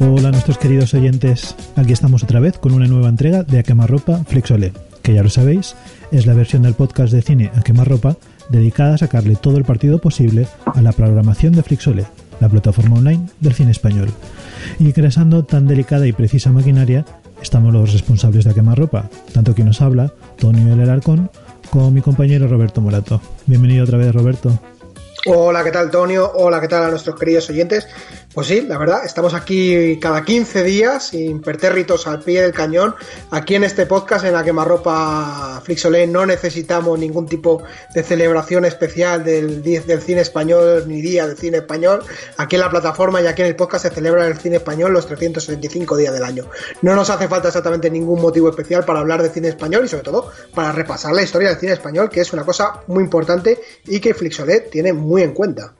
Hola nuestros queridos oyentes, aquí estamos otra vez con una nueva entrega de A Quemarropa Flexole, que ya lo sabéis, es la versión del podcast de cine A Quemarropa dedicada a sacarle todo el partido posible a la programación de Flixole, la plataforma online del cine español. Ingresando tan delicada y precisa maquinaria, estamos los responsables de Quemarropa, tanto quien nos habla, Tony El Arcón, como mi compañero Roberto Morato. Bienvenido otra vez, Roberto. Hola, ¿qué tal, Tonio? Hola, ¿qué tal a nuestros queridos oyentes? Pues sí, la verdad, estamos aquí cada 15 días, impertérritos al pie del cañón. Aquí en este podcast, en la quemarropa Flixolé, no necesitamos ningún tipo de celebración especial del, del cine español ni día del cine español. Aquí en la plataforma y aquí en el podcast se celebra el cine español los 375 días del año. No nos hace falta exactamente ningún motivo especial para hablar de cine español y sobre todo para repasar la historia del cine español, que es una cosa muy importante y que Flixolé tiene muy en cuenta.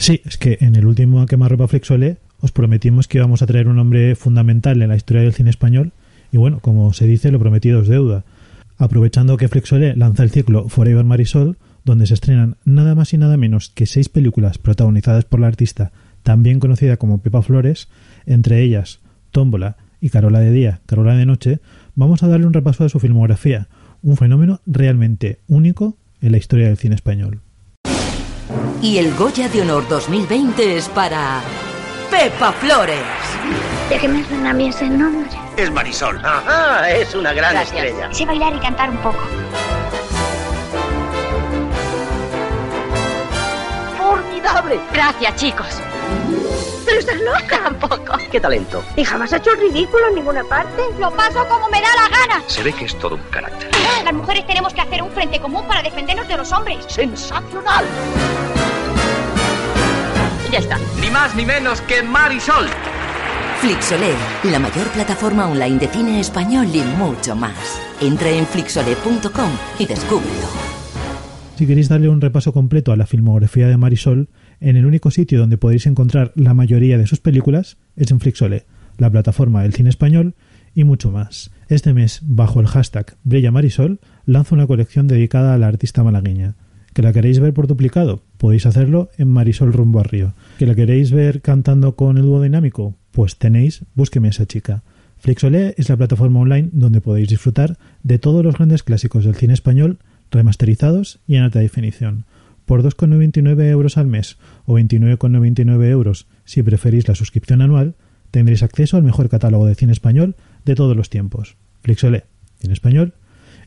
Sí, es que en el último Quemarropa Flexole os prometimos que íbamos a traer un hombre fundamental en la historia del cine español y bueno, como se dice, lo prometido es deuda. Aprovechando que Flexole lanza el ciclo Forever Marisol, donde se estrenan nada más y nada menos que seis películas protagonizadas por la artista también conocida como Pepa Flores, entre ellas Tómbola y Carola de Día, Carola de Noche, vamos a darle un repaso de su filmografía, un fenómeno realmente único en la historia del cine español. Y el Goya de Honor 2020 es para Pepa Flores. ¿De qué me suena a mí ese nombre? Es Marisol. Ajá, es una gran Gracias. estrella. Sé bailar y cantar un poco. ¡Formidable! Gracias, chicos. ¿Pero estás loca? Tampoco. ¡Qué talento! ¿Y jamás ha hecho el ridículo en ninguna parte? Lo paso como me da la gana. Se ve que es todo un carácter. Las mujeres tenemos que hacer un frente común para defendernos de los hombres. ¡Sensacional! Ya está. Ni más ni menos que Marisol. Flixolé, la mayor plataforma online de cine español y mucho más. Entra en flixolé.com y descúbrelo. Si queréis darle un repaso completo a la filmografía de Marisol, en el único sitio donde podéis encontrar la mayoría de sus películas es en Flixolé, la plataforma del cine español y mucho más. Este mes, bajo el hashtag Brilla Marisol, lanzo una colección dedicada a la artista malagueña. ¿Que la queréis ver por duplicado? Podéis hacerlo en Marisol Rumbo a Río. ¿Que la queréis ver cantando con el dúo dinámico? Pues tenéis Búsqueme a esa chica. Flixolé es la plataforma online donde podéis disfrutar de todos los grandes clásicos del cine español remasterizados y en alta definición. Por 2,99 euros al mes o 29,99 euros si preferís la suscripción anual, tendréis acceso al mejor catálogo de cine español de todos los tiempos. Flixolé, cine español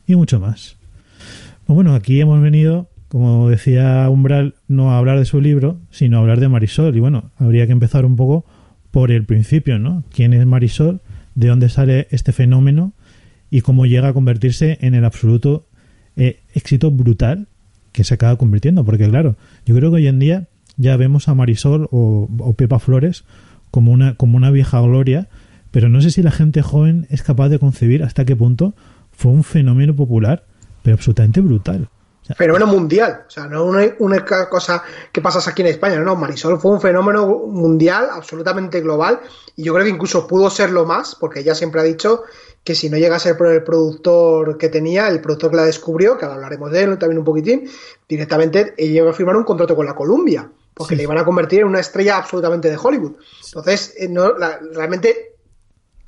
y mucho más. Bueno, aquí hemos venido, como decía Umbral, no hablar de su libro, sino hablar de Marisol. Y bueno, habría que empezar un poco por el principio, ¿no? ¿Quién es Marisol? ¿De dónde sale este fenómeno? Y cómo llega a convertirse en el absoluto eh, éxito brutal que se acaba convirtiendo. Porque claro, yo creo que hoy en día ya vemos a Marisol o, o Pepa Flores como una, como una vieja gloria, pero no sé si la gente joven es capaz de concebir hasta qué punto fue un fenómeno popular, pero absolutamente brutal. Fenómeno mundial, o sea, no una, una cosa que pasas aquí en España, no, Marisol fue un fenómeno mundial, absolutamente global, y yo creo que incluso pudo serlo más, porque ella siempre ha dicho que si no llega a ser por el productor que tenía, el productor que la descubrió, que ahora hablaremos de él también un poquitín, directamente ella iba a firmar un contrato con la Columbia, porque Sí. le iban a convertir en una estrella absolutamente de Hollywood. Entonces, eh, no, la- realmente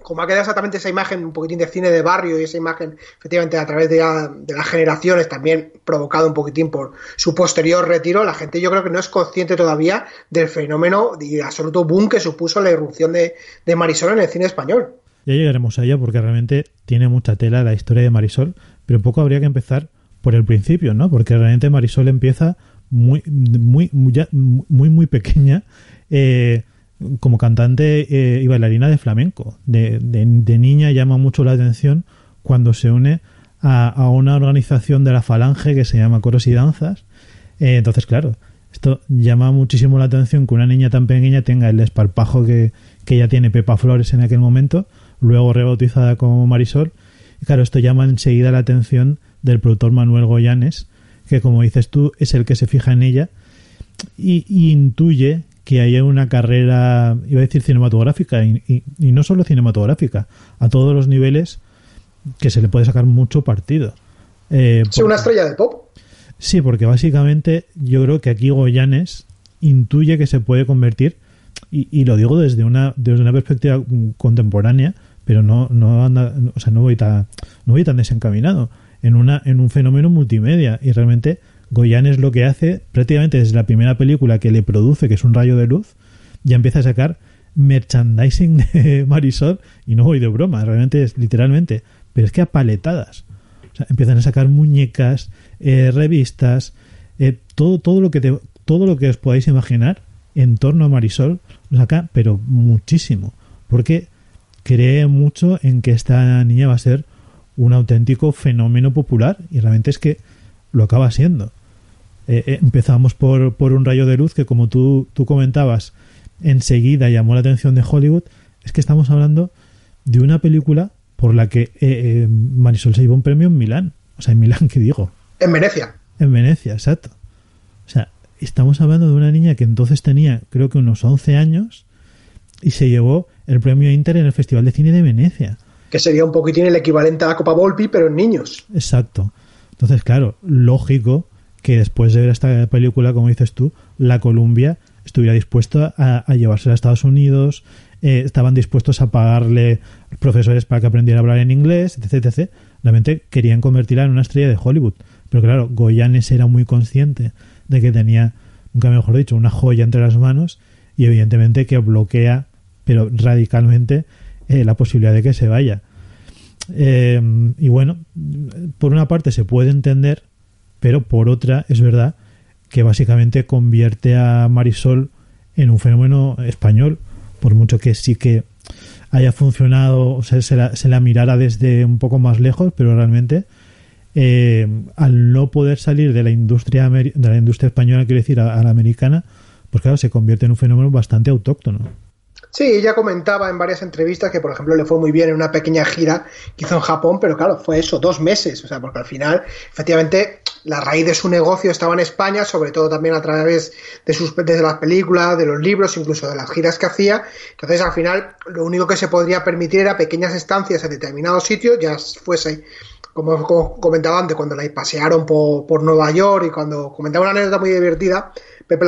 como ha quedado exactamente esa imagen, un poquitín de cine de barrio y esa imagen, efectivamente, a través de, la- de las generaciones, también provocado un poquitín por su posterior retiro, la gente yo creo que no es consciente todavía del fenómeno y absoluto boom que supuso la irrupción de, Marisol en el cine español. Ya llegaremos a ella porque realmente tiene mucha tela la historia de Marisol, pero un poco habría que empezar por el principio, ¿no? Porque realmente Marisol empieza muy, muy, muy, muy, muy pequeña eh, como cantante eh, y bailarina de flamenco. De, de- niña llama mucho la atención cuando se une a, a una organización de la falange que se llama Coros y Danzas. Eh, entonces, claro, esto llama muchísimo la atención que una niña tan pequeña tenga el esparpajo que, que ya tiene Pepa Flores en aquel momento, luego rebautizada como Marisol. Y claro, esto llama enseguida la atención del productor Manuel Goyanes, que como dices tú, es el que se fija en ella y intuye que haya una carrera, iba a decir cinematográfica, y, y- y no solo cinematográfica, a todos los niveles que se le puede sacar mucho partido. Eh, Sí, porque- una estrella de pop. Sí, porque básicamente yo creo que aquí Goyanes intuye que se puede convertir, y, y lo digo desde una, desde una perspectiva contemporánea, pero no, no anda, o sea, no voy tan, no voy tan desencaminado, en una, en un fenómeno multimedia. Y realmente Goyanes lo que hace, prácticamente desde la primera película que le produce, que es un rayo de luz, ya empieza a sacar merchandising de Marisol, y no voy de broma, realmente es literalmente, pero es que a paletadas. O sea, empiezan a sacar muñecas, eh, revistas, eh, todo, todo lo que te, todo lo que os podáis imaginar en torno a Marisol, lo saca, pero muchísimo. Porque cree mucho en que esta niña va a ser un auténtico fenómeno popular y realmente es que lo acaba siendo. Eh, eh, empezamos por, por un rayo de luz que como tú, tú comentabas enseguida llamó la atención de Hollywood es que estamos hablando de una película por la que eh, eh, Marisol se llevó un premio en Milán o sea en Milán que digo En Venecia. en Venecia exacto o sea estamos hablando de una niña que entonces tenía creo que unos 11 años y se llevó el premio Inter en el Festival de Cine de Venecia Que sería un poquitín el equivalente a la Copa Volpi, pero en niños. Exacto. Entonces, claro, lógico que después de ver esta película, como dices tú, la Columbia estuviera dispuesta a, a llevársela a Estados Unidos, eh, estaban dispuestos a pagarle profesores para que aprendiera a hablar en inglés, etc, etc. Realmente querían convertirla en una estrella de Hollywood. Pero claro, Goyanes era muy consciente de que tenía, nunca mejor dicho, una joya entre las manos y evidentemente que bloquea, pero radicalmente, eh, la posibilidad de que se vaya. Eh, y bueno, por una parte se puede entender, pero por otra es verdad que básicamente convierte a Marisol en un fenómeno español, por mucho que sí que haya funcionado, o sea, se la, mirara desde un poco más lejos, pero realmente eh, al no poder salir de la industria de la industria española, quiero decir, a, a la americana, pues claro, se convierte en un fenómeno bastante autóctono. Sí, ella comentaba en varias entrevistas que, por ejemplo, le fue muy bien en una pequeña gira que hizo en Japón, pero claro, fue eso, dos meses. O sea, porque al final, efectivamente, la raíz de su negocio estaba en España, sobre todo también a través de sus de las películas, de los libros, incluso de las giras que hacía. Entonces, al final, lo único que se podría permitir era pequeñas estancias en determinados sitios, ya fuese como, como comentaba antes, cuando la pasearon por, por Nueva York y cuando comentaba una anécdota muy divertida, Pepe,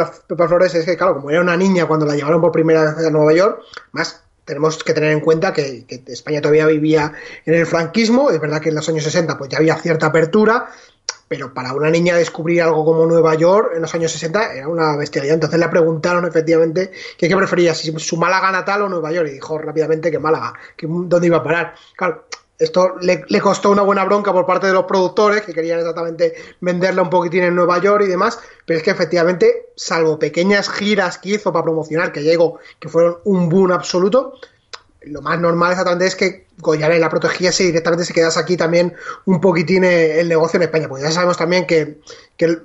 Flores, es que, claro, como era una niña cuando la llevaron por primera vez a Nueva York, más tenemos que tener en cuenta que, que, España todavía vivía en el franquismo, es verdad que en los años 60 pues ya había cierta apertura, pero para una niña descubrir algo como Nueva York en los años 60 era una bestialidad. Entonces le preguntaron efectivamente que qué prefería, si su Málaga natal o Nueva York, y dijo rápidamente que Málaga, que dónde iba a parar. Claro, esto le, le, costó una buena bronca por parte de los productores que querían exactamente venderla un poquitín en Nueva York y demás, pero es que efectivamente, salvo pequeñas giras que hizo para promocionar, que llegó, que fueron un boom absoluto, lo más normal exactamente es que Goyanes la protegiese y directamente se quedase aquí también un poquitín el negocio en España. Porque ya sabemos también que,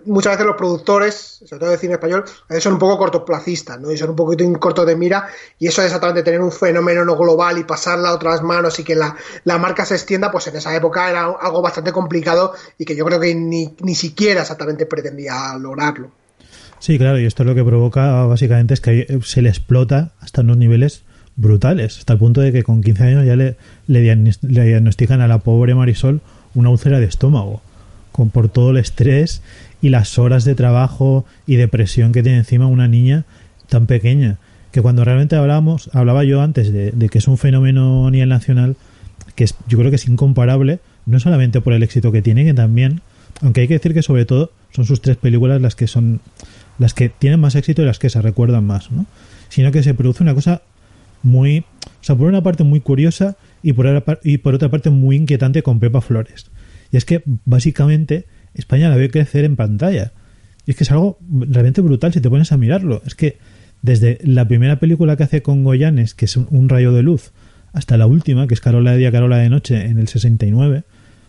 muchas veces los productores, sobre todo de cine español, son un poco cortoplacistas, ¿no? Y son un poquito cortos de mira. Y eso es exactamente tener un fenómeno no global y pasarla a otras manos y que la, la marca se extienda, pues en esa época era algo bastante complicado y que yo creo que ni, ni siquiera exactamente pretendía lograrlo. Sí, claro, y esto es lo que provoca básicamente es que se le explota hasta unos niveles brutales, hasta el punto de que con 15 años ya le, le, diagnostican a la pobre Marisol una úlcera de estómago, con, por todo el estrés y las horas de trabajo y de presión que tiene encima una niña tan pequeña. Que cuando realmente hablábamos, hablaba yo antes de, de que es un fenómeno a nivel nacional, que es, yo creo que es incomparable, no solamente por el éxito que tiene, que también, aunque hay que decir que sobre todo son sus tres películas las que son las que tienen más éxito y las que se recuerdan más, ¿no? Sino que se produce una cosa muy, o sea, por una parte muy curiosa y por, otra, y por otra parte muy inquietante con Pepa Flores. Y es que básicamente España la ve crecer en pantalla. Y es que es algo realmente brutal si te pones a mirarlo. Es que desde la primera película que hace con Goyanes, que es un, rayo de luz, hasta la última, que es Carola de día, Carola de noche, en el 69,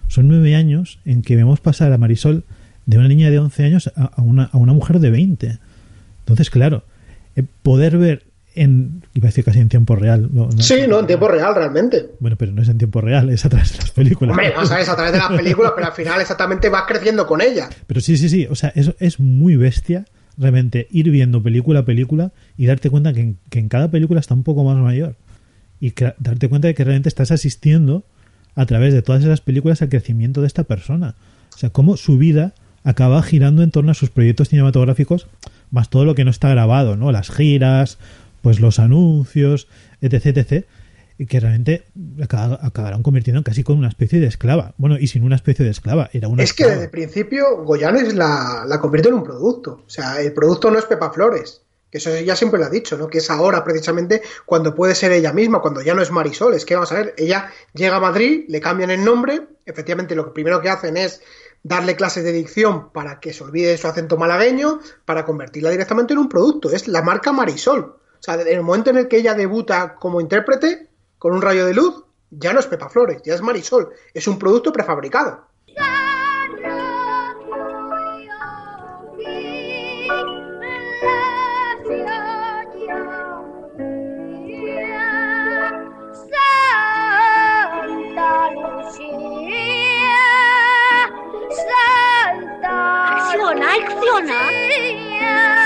son nueve años en que vemos pasar a Marisol de una niña de 11 años a, a, una, a una mujer de 20. Entonces, claro, eh, poder ver en iba a decir casi en tiempo real no, no sí no en tiempo real realmente bueno pero no es en tiempo real es a través de las películas hombre no sabes a través de las películas pero al final exactamente vas creciendo con ella pero sí sí sí o sea eso es muy bestia realmente ir viendo película a película y darte cuenta que en, que en cada película está un poco más mayor. Y que- darte cuenta de que realmente estás asistiendo a través de todas esas películas al crecimiento de esta persona. O sea, cómo su vida acaba girando en torno a sus proyectos cinematográficos, más todo lo que no está grabado, ¿no? Las giras, pues los anuncios, etc, etc, y que realmente acaba- acabarán convirtiendo casi con una especie de esclava. Bueno, y sin una especie de esclava, era una Es que desde el principio Goyanes la, la convierte en un producto. O sea, el producto no es Pepa Flores. Que eso ya siempre lo ha dicho, ¿no? Que es ahora precisamente cuando puede ser ella misma, cuando ya no es Marisol. Es que vamos a ver, ella llega a Madrid, le cambian el nombre. Efectivamente, lo primero que hacen es darle clases de dicción para que se olvide de su acento malagueño, para convertirla directamente en un producto. Es la marca Marisol. O sea, en el momento en el que ella debuta como intérprete, con un rayo de luz, ya no es Pepa Flores, ya es Marisol. Es un producto prefabricado. Acciona, acciona.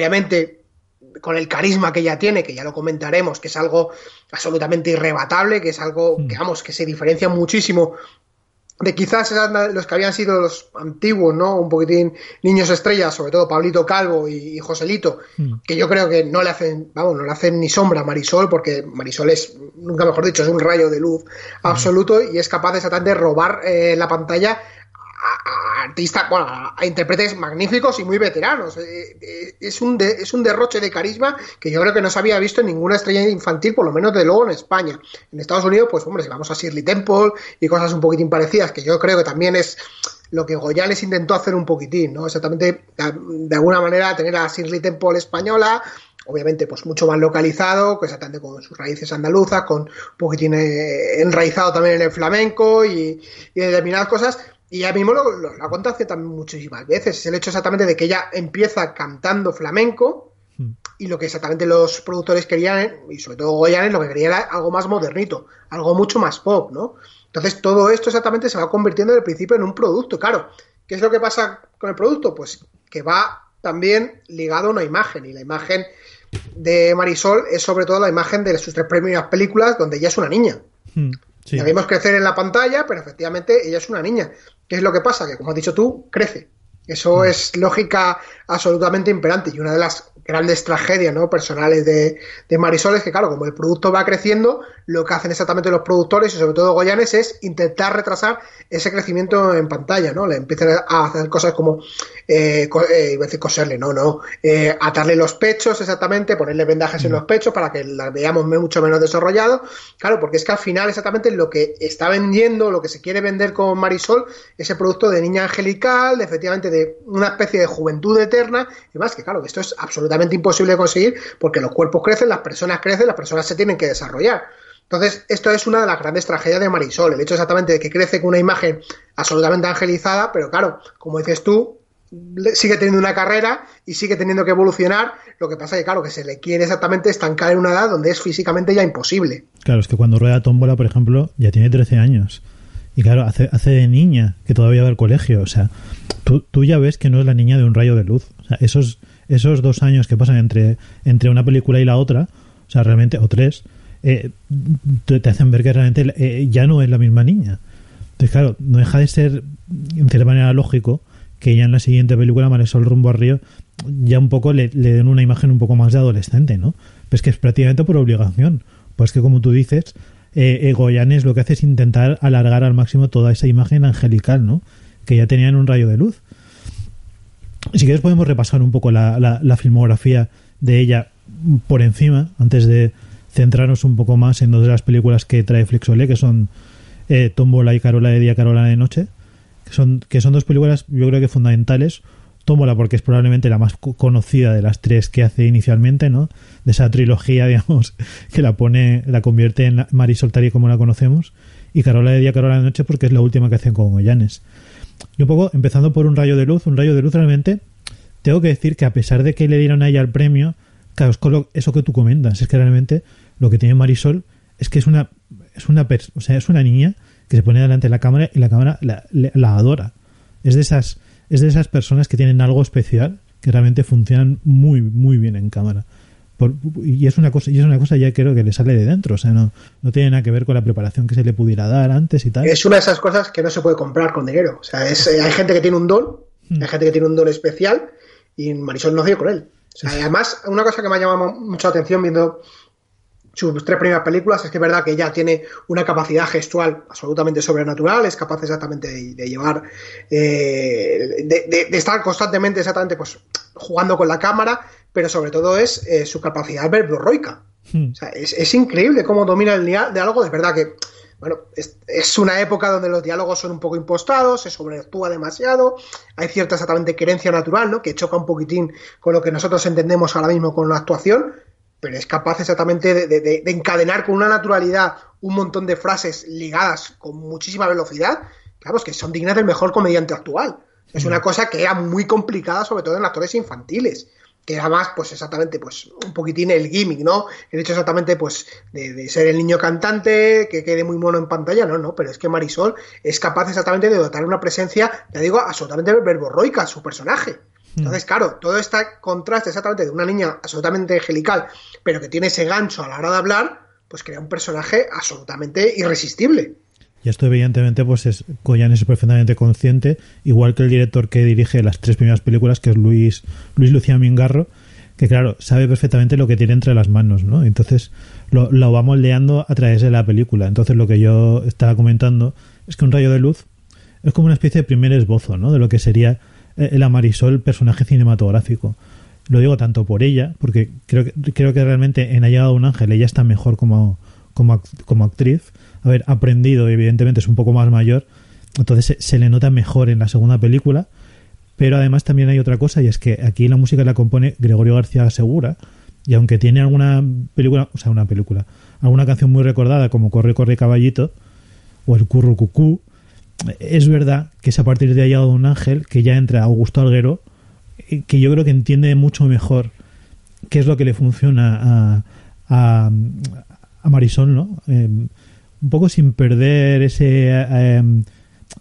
Obviamente con el carisma que ella tiene, que ya lo comentaremos, que es algo absolutamente irrebatable, que es algo que, vamos, que se diferencia muchísimo de quizás los que habían sido los antiguos, ¿no? Un poquitín niños estrellas, sobre todo Pablito Calvo y, Joselito, Mm. que yo creo que no le hacen, vamos, no le hacen ni sombra a Marisol, porque Marisol es, nunca mejor dicho, es un rayo de luz absoluto y es capaz de exactamente robar eh, la pantalla artistas, bueno, a, intérpretes magníficos y muy veteranos. Eh, eh, es, un de- es un derroche de carisma que yo creo que no se había visto en ninguna estrella infantil, por lo menos de luego en España. En Estados Unidos, pues hombre, si vamos a Shirley Temple y cosas un poquitín parecidas, que yo creo que también es lo que Goyales intentó hacer un poquitín, ¿no? Exactamente, de, de alguna manera, tener a Shirley Temple española, obviamente pues mucho más localizado, que exactamente con sus raíces andaluzas, con un poquitín eh, enraizado también en el flamenco y, y determinadas cosas. Y ya mismo lo, lo, lo ha contado hace también muchísimas veces. Es el hecho exactamente de que ella empieza cantando flamenco Mm. y lo que exactamente los productores querían, y sobre todo Goyanes, lo que quería era algo más modernito, algo mucho más pop, ¿no? Entonces todo esto exactamente se va convirtiendo en el principio en un producto. Claro, ¿qué es lo que pasa con el producto? Pues que va también ligado a una imagen, y la imagen de Marisol es sobre todo la imagen de sus tres primeras películas donde ella es una niña. Mm, sí. La vimos crecer en la pantalla, pero efectivamente ella es una niña. ¿Qué es lo que pasa? Que como has dicho tú, crece. Eso es lógica absolutamente imperante. Y una de las grandes tragedias ¿no? personales de, de Marisol es que, claro, como el producto va creciendo, lo que hacen exactamente los productores y sobre todo Goyanes es intentar retrasar ese crecimiento en pantalla, ¿no? Le empiezan a hacer cosas como, eh, co- eh, iba a decir coserle, no, no, eh, atarle los pechos exactamente, ponerle vendajes en los pechos para que la veamos mucho menos desarrollado. Claro, porque es que al final exactamente lo que está vendiendo, lo que se quiere vender con Marisol, ese producto de niña angelical, de efectivamente de una especie de juventud eterna, y más que claro, que esto es absolutamente imposible de conseguir porque los cuerpos crecen, las personas crecen, las personas se tienen que desarrollar. Entonces, esto es una de las grandes tragedias de Marisol, el hecho exactamente de que crece con una imagen absolutamente angelizada, pero claro, como dices tú, sigue teniendo una carrera y sigue teniendo que evolucionar, lo que pasa es que claro, que se le quiere exactamente estancar en una edad donde es físicamente ya imposible. Claro, es que cuando rueda tómbola, por ejemplo, ya tiene 13 años. Y claro, hace, hace de niña, que todavía va al colegio. O sea, tú, tú ya ves que no es la niña de un rayo de luz. O sea, esos, esos dos años que pasan entre, entre una película y la otra, o sea, realmente, o tres, eh, te, hacen ver que realmente eh, ya no es la misma niña. Entonces, claro, no deja de ser, en cierta manera, lógico que ya en la siguiente película, Marisol rumbo al río, ya un poco le, le den una imagen un poco más de adolescente, ¿no? Pero es que es prácticamente por obligación. Pues que, como tú dices, eh, eh, Goyanes lo que hace es intentar alargar al máximo toda esa imagen angelical, ¿no? Que ya tenían un rayo de luz. Si quieres podemos repasar un poco la, la- la filmografía de ella por encima, antes de, centrarnos un poco más en dos de las películas que trae Flixolé, que son eh, Tómbola y Carola de día, Carola de noche, son, que son dos películas yo creo que fundamentales. Tómbola porque es probablemente la más conocida de las tres que hace inicialmente, ¿no? De esa trilogía, digamos, que la pone, la convierte en Marisol tal y como la conocemos. Y Carola de día, Carola de noche porque es la última que hacen con Goyanes. Y un poco, empezando por un rayo de luz, un rayo de luz realmente, tengo que decir que a pesar de que le dieron a ella el premio, claro, eso que tú comentas, es que realmente lo que tiene Marisol es que es una, es una, o es una niña que se pone delante de la cámara y la cámara la, la adora. Es de esas, es de esas personas que tienen algo especial que realmente funcionan muy, muy bien en cámara. y es una cosa, y es una cosa ya creo que le sale de dentro, o sea, no, no tiene nada que ver con la preparación que se le pudiera dar antes y tal. Es una de esas cosas que no se puede comprar con dinero. O sea, es, hay gente que tiene un don, hmm. hay gente que tiene un don especial, y Marisol no dio con él. O sea, además, una cosa que me ha llamado mucho la atención viendo sus tres primeras películas es que es verdad que ella tiene una capacidad gestual absolutamente sobrenatural, es capaz exactamente de, llevar, eh, de, estar constantemente exactamente pues jugando con la cámara, pero sobre todo es eh, su capacidad verborroica. Hmm. O sea, es, increíble cómo domina el diálogo, es verdad que bueno, es, una época donde los diálogos son un poco impostados, se sobreactúa demasiado, hay cierta exactamente querencia natural, ¿no? Que choca un poquitín con lo que nosotros entendemos ahora mismo con la actuación, pero es capaz exactamente de, encadenar con una naturalidad un montón de frases ligadas con muchísima velocidad, claro, que son dignas del mejor comediante actual. Es una cosa que era muy complicada, sobre todo en actores infantiles, que era más, pues exactamente, pues un poquitín el gimmick, ¿no? El hecho exactamente, pues, de, ser el niño cantante, que quede muy mono en pantalla, no, no, pero es que Marisol es capaz exactamente de dotar una presencia, ya digo, absolutamente verborroica a su personaje. Entonces, claro, todo este contraste exactamente de una niña absolutamente angelical, pero que tiene ese gancho a la hora de hablar, pues crea un personaje absolutamente irresistible. Y esto evidentemente pues es Coyan es perfectamente consciente, igual que el director que dirige las tres primeras películas, que es Luis, Luis Luciano Mingarro, que claro, sabe perfectamente lo que tiene entre las manos, ¿no? Entonces lo, lo va moldeando a través de la película. Entonces lo que yo estaba comentando es que un rayo de luz es como una especie de primer esbozo, ¿no? De lo que sería eh, el Marisol personaje cinematográfico. Lo digo tanto por ella, porque creo que, creo que realmente en Ha llegado un ángel ella está mejor como, como, como actriz. Haber aprendido, evidentemente es un poco más mayor, entonces se, le nota mejor en la segunda película. Pero además también hay otra cosa, y es que aquí la música la compone Gregorio García Segura, y aunque tiene alguna película, o sea, una película, alguna canción muy recordada como Corre, Corre Caballito, o El Curro Cucú, es verdad que es a partir de allá de un ángel que ya entra Augusto Alguero, eh, que yo creo que entiende mucho mejor qué es lo que le funciona a, a, Marisol, ¿no? Em, un poco sin perder ese, em,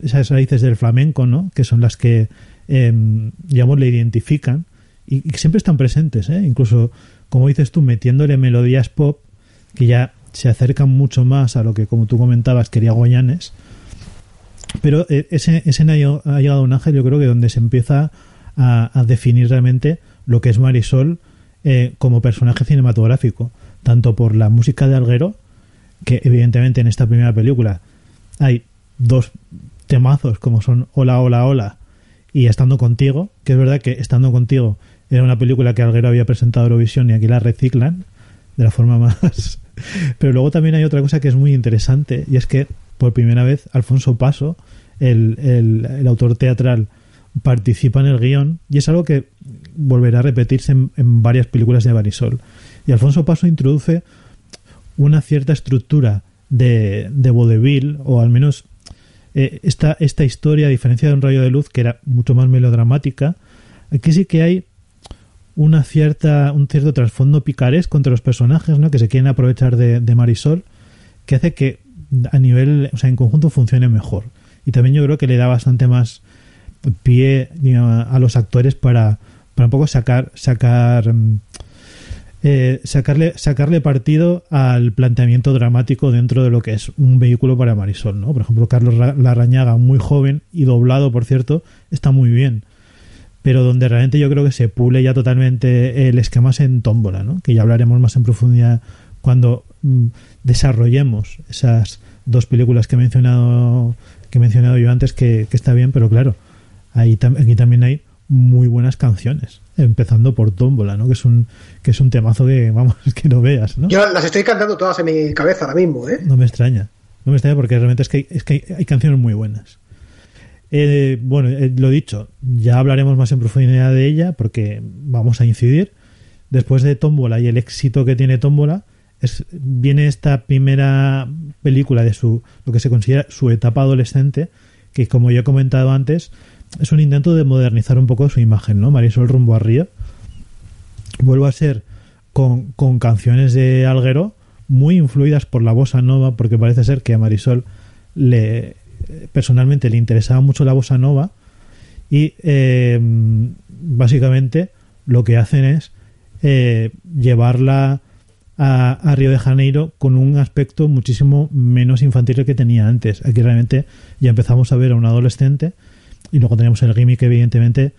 esas raíces del flamenco, ¿no? Que son las que, em, digamos, le identifican y, que siempre están presentes, ¿eh? Incluso, como dices tú, metiéndole melodías pop que ya se acercan mucho más a lo que, como tú comentabas, quería Goyanes pero eh, ese, ese ha llegado un ángel, yo creo que donde se empieza a, definir realmente lo que es Marisol eh, como personaje cinematográfico, tanto por la música de Alguero, que evidentemente en esta primera película hay dos temazos como son Hola, Hola, Hola y Estando Contigo, que es verdad que Estando Contigo era una película que Alguero había presentado a Eurovisión y aquí la reciclan de la forma más... Pero luego también hay otra cosa que es muy interesante y es que por primera vez Alfonso Paso, el, el, autor teatral, participa en el guion y es algo que volverá a repetirse en, varias películas de Barisol. Y Alfonso Paso introduce una cierta estructura de, de vodevil, o al menos eh, esta, esta historia, a diferencia de Un rayo de luz, que era mucho más melodramática, aquí sí que hay una cierta, un cierto trasfondo picares contra los personajes, ¿no? que se quieren aprovechar de, de Marisol, que hace que a nivel, o sea, en conjunto funcione mejor. Y también yo creo que le da bastante más pie a los actores para, para un poco sacar, sacar, mm, eh, sacarle, sacarle partido al planteamiento dramático dentro de lo que es un vehículo para Marisol, ¿no? Por ejemplo, Carlos Larrañaga, muy joven y doblado, por cierto, está muy bien. Pero donde realmente yo creo que se pule ya totalmente el esquema es en Tómbola, ¿no? Que ya hablaremos más en profundidad cuando mm, desarrollemos esas dos películas que he mencionado que he mencionado yo antes que, está bien pero claro ahí aquí también hay muy buenas canciones, empezando por Tómbola, ¿no? Que es un que es un temazo que vamos, que no veas, ¿no? Yo las estoy cantando todas en mi cabeza ahora mismo, ¿eh? No me extraña. No me extraña porque realmente es que hay, es que hay, hay canciones muy buenas. Eh, bueno, eh, lo dicho, ya hablaremos más en profundidad de ella porque vamos a incidir. Después de Tómbola y el éxito que tiene Tómbola, viene esta primera película de su lo que se considera su etapa adolescente, que como yo he comentado antes, es un intento de modernizar un poco su imagen, ¿no? Marisol rumbo a Río. Vuelvo a ser con, con canciones de Alguero muy influidas por la bossa nova, porque parece ser que a Marisol le personalmente le interesaba mucho la bossa nova y eh, básicamente lo que hacen es eh, llevarla a, a, Río de Janeiro con un aspecto muchísimo menos infantil que tenía antes. Aquí realmente ya empezamos a ver a un adolescente y luego tenemos el gimmick evidentemente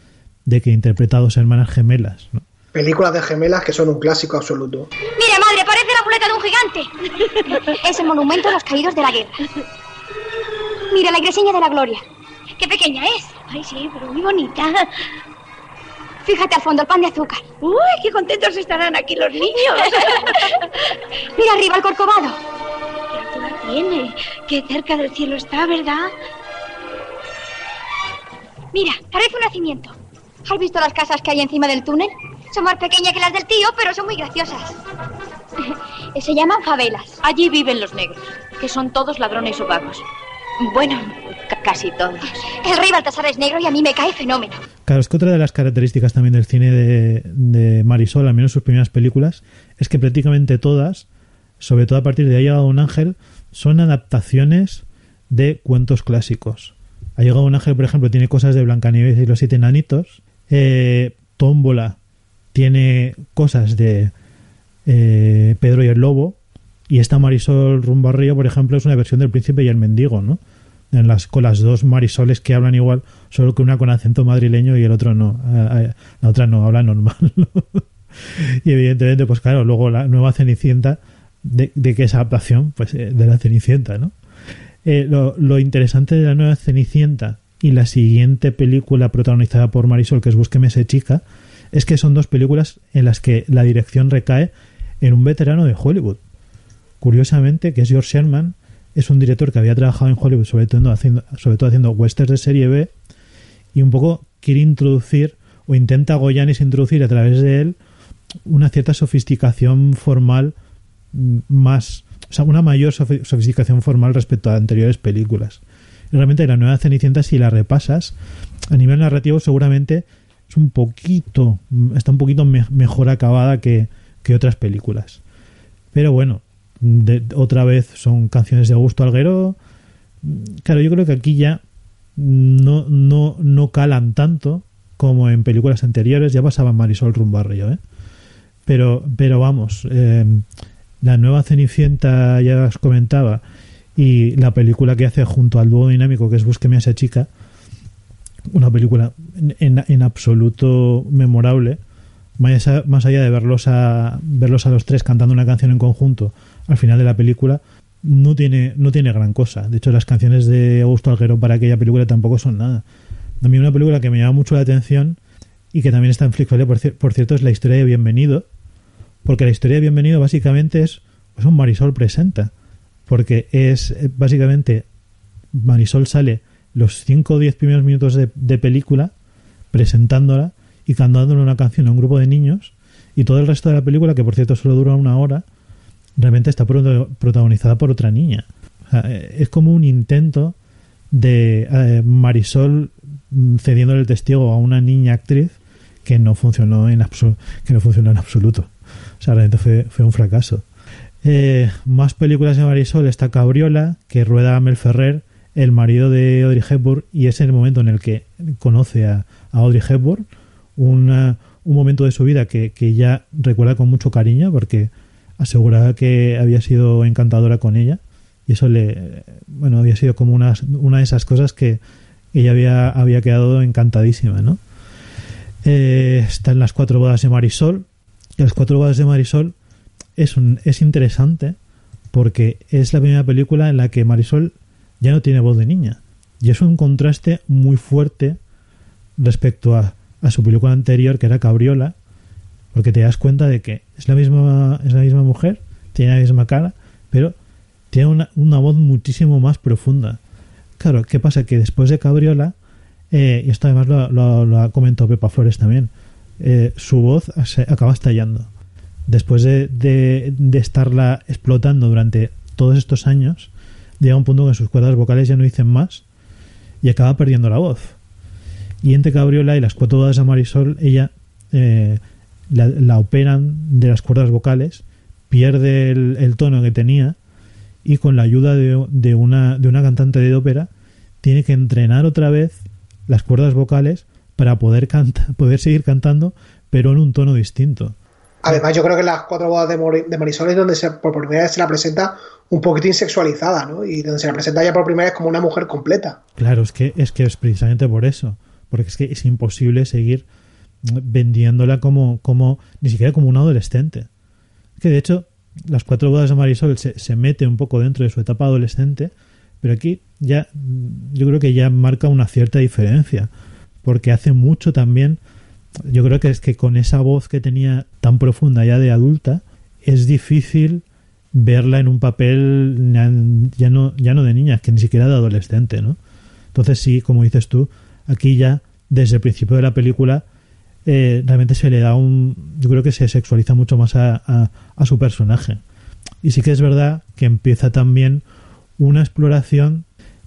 de que interpreta a dos hermanas gemelas. ¿no? Películas de gemelas que son un clásico absoluto. Mira, madre, parece la muleta de un gigante. Es el monumento a los caídos de la guerra. Mira, la igresiña de la gloria. Qué pequeña es. Ay, sí, pero muy bonita. Fíjate al fondo, el pan de azúcar. Uy, qué contentos estarán aquí los niños. Mira arriba el corcovado. Qué altura tiene. Qué cerca del cielo está, ¿verdad? Mira, parece un nacimiento. ¿Has visto las casas que hay encima del túnel? Son más pequeñas que las del tío, pero son muy graciosas. Se llaman favelas. Allí viven los negros, que son todos ladrones o vagos. Bueno, casi todos. El rey Baltasar es negro y a mí me cae fenómeno. Claro, es que otra de las características también del cine de, Marisol, al menos sus primeras películas, es que prácticamente todas, sobre todo a partir de Ha llegado un ángel, son adaptaciones de cuentos clásicos. Ha llegado un ángel, por ejemplo, tiene cosas de Blancanieves y los siete enanitos. Eh, Tómbola tiene cosas de eh, Pedro y el lobo. Y esta Marisol rumbo a Río, por ejemplo, es una versión del príncipe y el mendigo, ¿no? En las, con las dos Marisoles que hablan igual, solo que una con acento madrileño y el otro no. La otra no, habla normal. ¿no? y evidentemente, pues claro, luego la nueva Cenicienta, de, de que es adaptación, pues eh, de la Cenicienta, ¿no? Eh, lo, lo, interesante de la nueva Cenicienta y la siguiente película protagonizada por Marisol, que es Búsqueme ese chica, es que son dos películas en las que la dirección recae en un veterano de Hollywood. Curiosamente, que es George Sherman, es un director que había trabajado en Hollywood, sobre todo haciendo, sobre todo haciendo westerns de serie B, y un poco quiere introducir, o intenta Goyanis introducir a través de él, una cierta sofisticación formal más, o sea, una mayor sofisticación formal respecto a anteriores películas. Y realmente la nueva Cenicienta, si la repasas, a nivel narrativo seguramente es un poquito, está un poquito me mejor acabada que, que, otras películas. Pero bueno, de, otra vez son canciones de Augusto Alguero. Claro, yo creo que aquí ya no, no, no calan tanto como en películas anteriores. Ya pasaba Marisol Rumbarrio, ¿eh? Pero, pero vamos, eh, la nueva Cenicienta ya os comentaba y la película que hace junto al dúo dinámico que es Búsqueme a esa chica una película en, en absoluto memorable más más allá de verlos a verlos a los tres cantando una canción en conjunto al final de la película no tiene no tiene gran cosa. De hecho las canciones de Augusto Alguero para aquella película tampoco son nada. También una película que me llama mucho la atención y que también está en Flixolé por, por cierto es la historia de Bienvenido porque la historia de Bienvenido básicamente es pues un Marisol presenta porque es básicamente Marisol sale los 5 o 10 primeros minutos de, de, película presentándola y cantándole una canción a un grupo de niños y todo el resto de la película que por cierto solo dura una hora realmente está protagonizada por otra niña es como un intento de eh, Marisol cediendo el testigo a una niña actriz que no funcionó en que no funcionó en absoluto o sea, realmente fue, fue un fracaso. Eh, más películas de Marisol está Cabriola, que rueda a Mel Ferrer, el marido de Audrey Hepburn, y es el momento en el que conoce a, a Audrey Hepburn, un momento de su vida que, que ya recuerda con mucho cariño, porque aseguraba que había sido encantadora con ella, y eso le, bueno, había sido como una, una de esas cosas que ella había, había quedado encantadísima, ¿no? Eh, está en las cuatro bodas de Marisol, las cuatro bodas de Marisol es, un, es interesante porque es la primera película en la que Marisol ya no tiene voz de niña. Y es un contraste muy fuerte respecto a a su película anterior, que era Cabriola, porque te das cuenta de que es la misma, es la misma mujer, tiene la misma cara, pero tiene una, una voz muchísimo más profunda. Claro, ¿qué pasa? Que después de Cabriola, eh, y esto además lo, lo, ha comentado Pepa Flores también, eh, su voz se acaba estallando. Después de, de, de, estarla explotando durante todos estos años, llega un punto en que sus cuerdas vocales ya no dicen más y acaba perdiendo la voz. Y entre Cabriola y las cuatro bodas de Marisol, ella eh, la, la, operan de las cuerdas vocales, pierde el, el tono que tenía y con la ayuda de, de, una, de una cantante de ópera tiene que entrenar otra vez las cuerdas vocales para poder, canta, poder seguir cantando, pero en un tono distinto. Además, yo creo que las cuatro bodas de, Mor de Marisol es donde se, por primera vez se la presenta un poquitín sexualizada, ¿no? Y donde se la presenta ya por primera vez como una mujer completa. Claro, es que es, que es precisamente por eso. Porque es que es imposible seguir vendiéndola como, como ni siquiera como un adolescente. Que de hecho, las cuatro bodas de Marisol se, se mete un poco dentro de su etapa adolescente, pero aquí ya yo creo que ya marca una cierta diferencia. Porque hace mucho también yo creo que es que con esa voz que tenía tan profunda ya de adulta, es difícil verla en un papel ya no, ya no de niña, que ni siquiera de adolescente, ¿no? Entonces sí, como dices tú, aquí ya desde el principio de la película eh, realmente se le da un... Yo creo que se sexualiza mucho más a, a, a su personaje. Y sí que es verdad que empieza también una exploración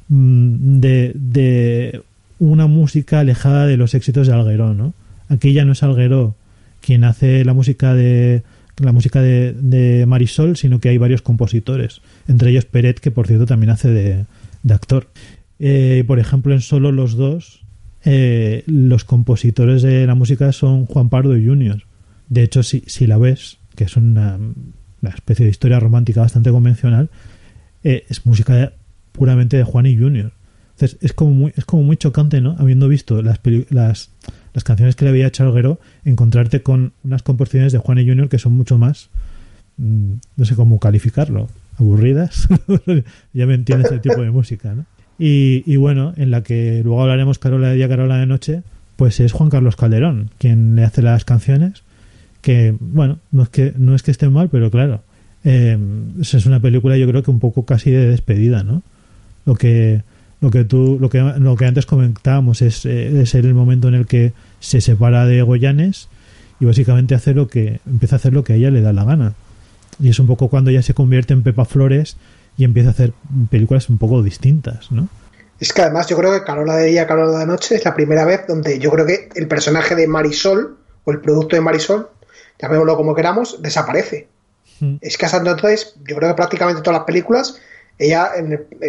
mmm, de, de una música alejada de los éxitos de Algueró, ¿no? aquí ya no es Alguero quien hace la música de la música de, de, Marisol, sino que hay varios compositores, entre ellos Peret, que por cierto también hace de, de actor. Eh, por ejemplo, en solo los dos, eh, los compositores de la música son Juan Pardo y Junior. De hecho, si, si la ves, que es una, una, especie de historia romántica bastante convencional, eh, es música puramente de Juan y Junior. Entonces, es como muy, es como muy chocante, ¿no? Habiendo visto las, las las canciones que le había hecho Alguero, encontrarte con unas composiciones de Juan y Junior que son mucho más, mmm, no sé cómo calificarlo, aburridas. ya me entiendes el tipo de música, ¿no? Y, y, bueno, en la que luego hablaremos Carola de día, Carola de noche, pues es Juan Carlos Calderón quien le hace las canciones, que bueno, no es que, no es que estén mal, pero claro, eh, es una película yo creo que un poco casi de despedida, ¿no? Lo que lo que tú lo que lo que antes comentábamos es, eh, es el momento en el que se separa de Goyanes y básicamente hace lo que empieza a hacer lo que a ella le da la gana y es un poco cuando ella se convierte en Pepa Flores y empieza a hacer películas un poco distintas ¿no? es que además yo creo que Carola de día Carola de noche es la primera vez donde yo creo que el personaje de Marisol o el producto de Marisol llamémoslo como queramos desaparece mm. es que hasta entonces yo creo que prácticamente todas las películas ella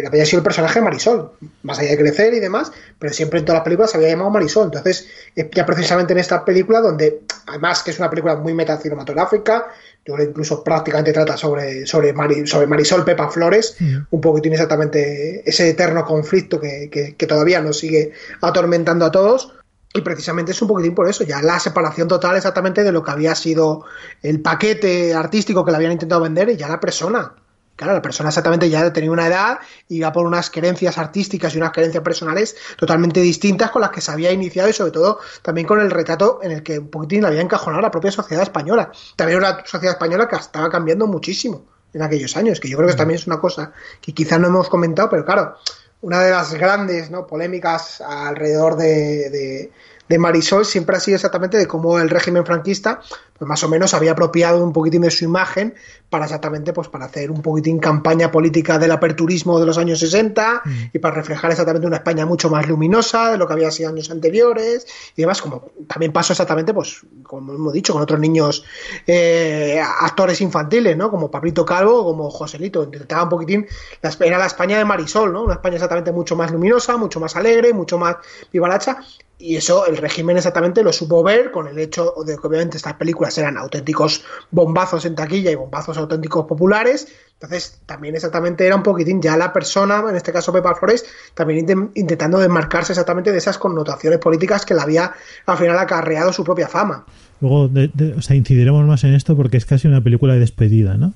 había sido el personaje de Marisol, más allá de crecer y demás, pero siempre en todas las películas se había llamado Marisol. Entonces, ya precisamente en esta película, donde además que es una película muy metacinematográfica, yo creo incluso prácticamente trata sobre, sobre, Mari, sobre Marisol Pepa Flores, un tiene exactamente ese eterno conflicto que, que, que todavía nos sigue atormentando a todos, y precisamente es un poquitín por eso, ya la separación total exactamente de lo que había sido el paquete artístico que le habían intentado vender y ya la persona. Claro, la persona exactamente ya tenía una edad y va por unas creencias artísticas y unas creencias personales totalmente distintas con las que se había iniciado y sobre todo también con el retrato en el que un poquitín le había encajonado la propia sociedad española. También una sociedad española que estaba cambiando muchísimo en aquellos años, que yo creo que también es una cosa que quizás no hemos comentado, pero claro, una de las grandes ¿no? polémicas alrededor de, de de Marisol siempre ha sido exactamente de cómo el régimen franquista, pues más o menos había apropiado un poquitín de su imagen para exactamente, pues para hacer un poquitín campaña política del aperturismo de los años 60 mm. y para reflejar exactamente una España mucho más luminosa de lo que había sido años anteriores y demás, como también pasó exactamente, pues como hemos dicho, con otros niños eh, actores infantiles, ¿no? Como Pablito Calvo o como Joselito, intentaba un poquitín, la, era la España de Marisol, ¿no? Una España exactamente mucho más luminosa, mucho más alegre, mucho más vivaracha y eso el régimen exactamente lo supo ver con el hecho de que obviamente estas películas eran auténticos bombazos en taquilla y bombazos auténticos populares. Entonces también exactamente era un poquitín ya la persona, en este caso Pepa Flores, también intentando desmarcarse exactamente de esas connotaciones políticas que le había al final acarreado su propia fama. Luego, de, o sea, incidiremos más en esto porque es casi una película de despedida, ¿no?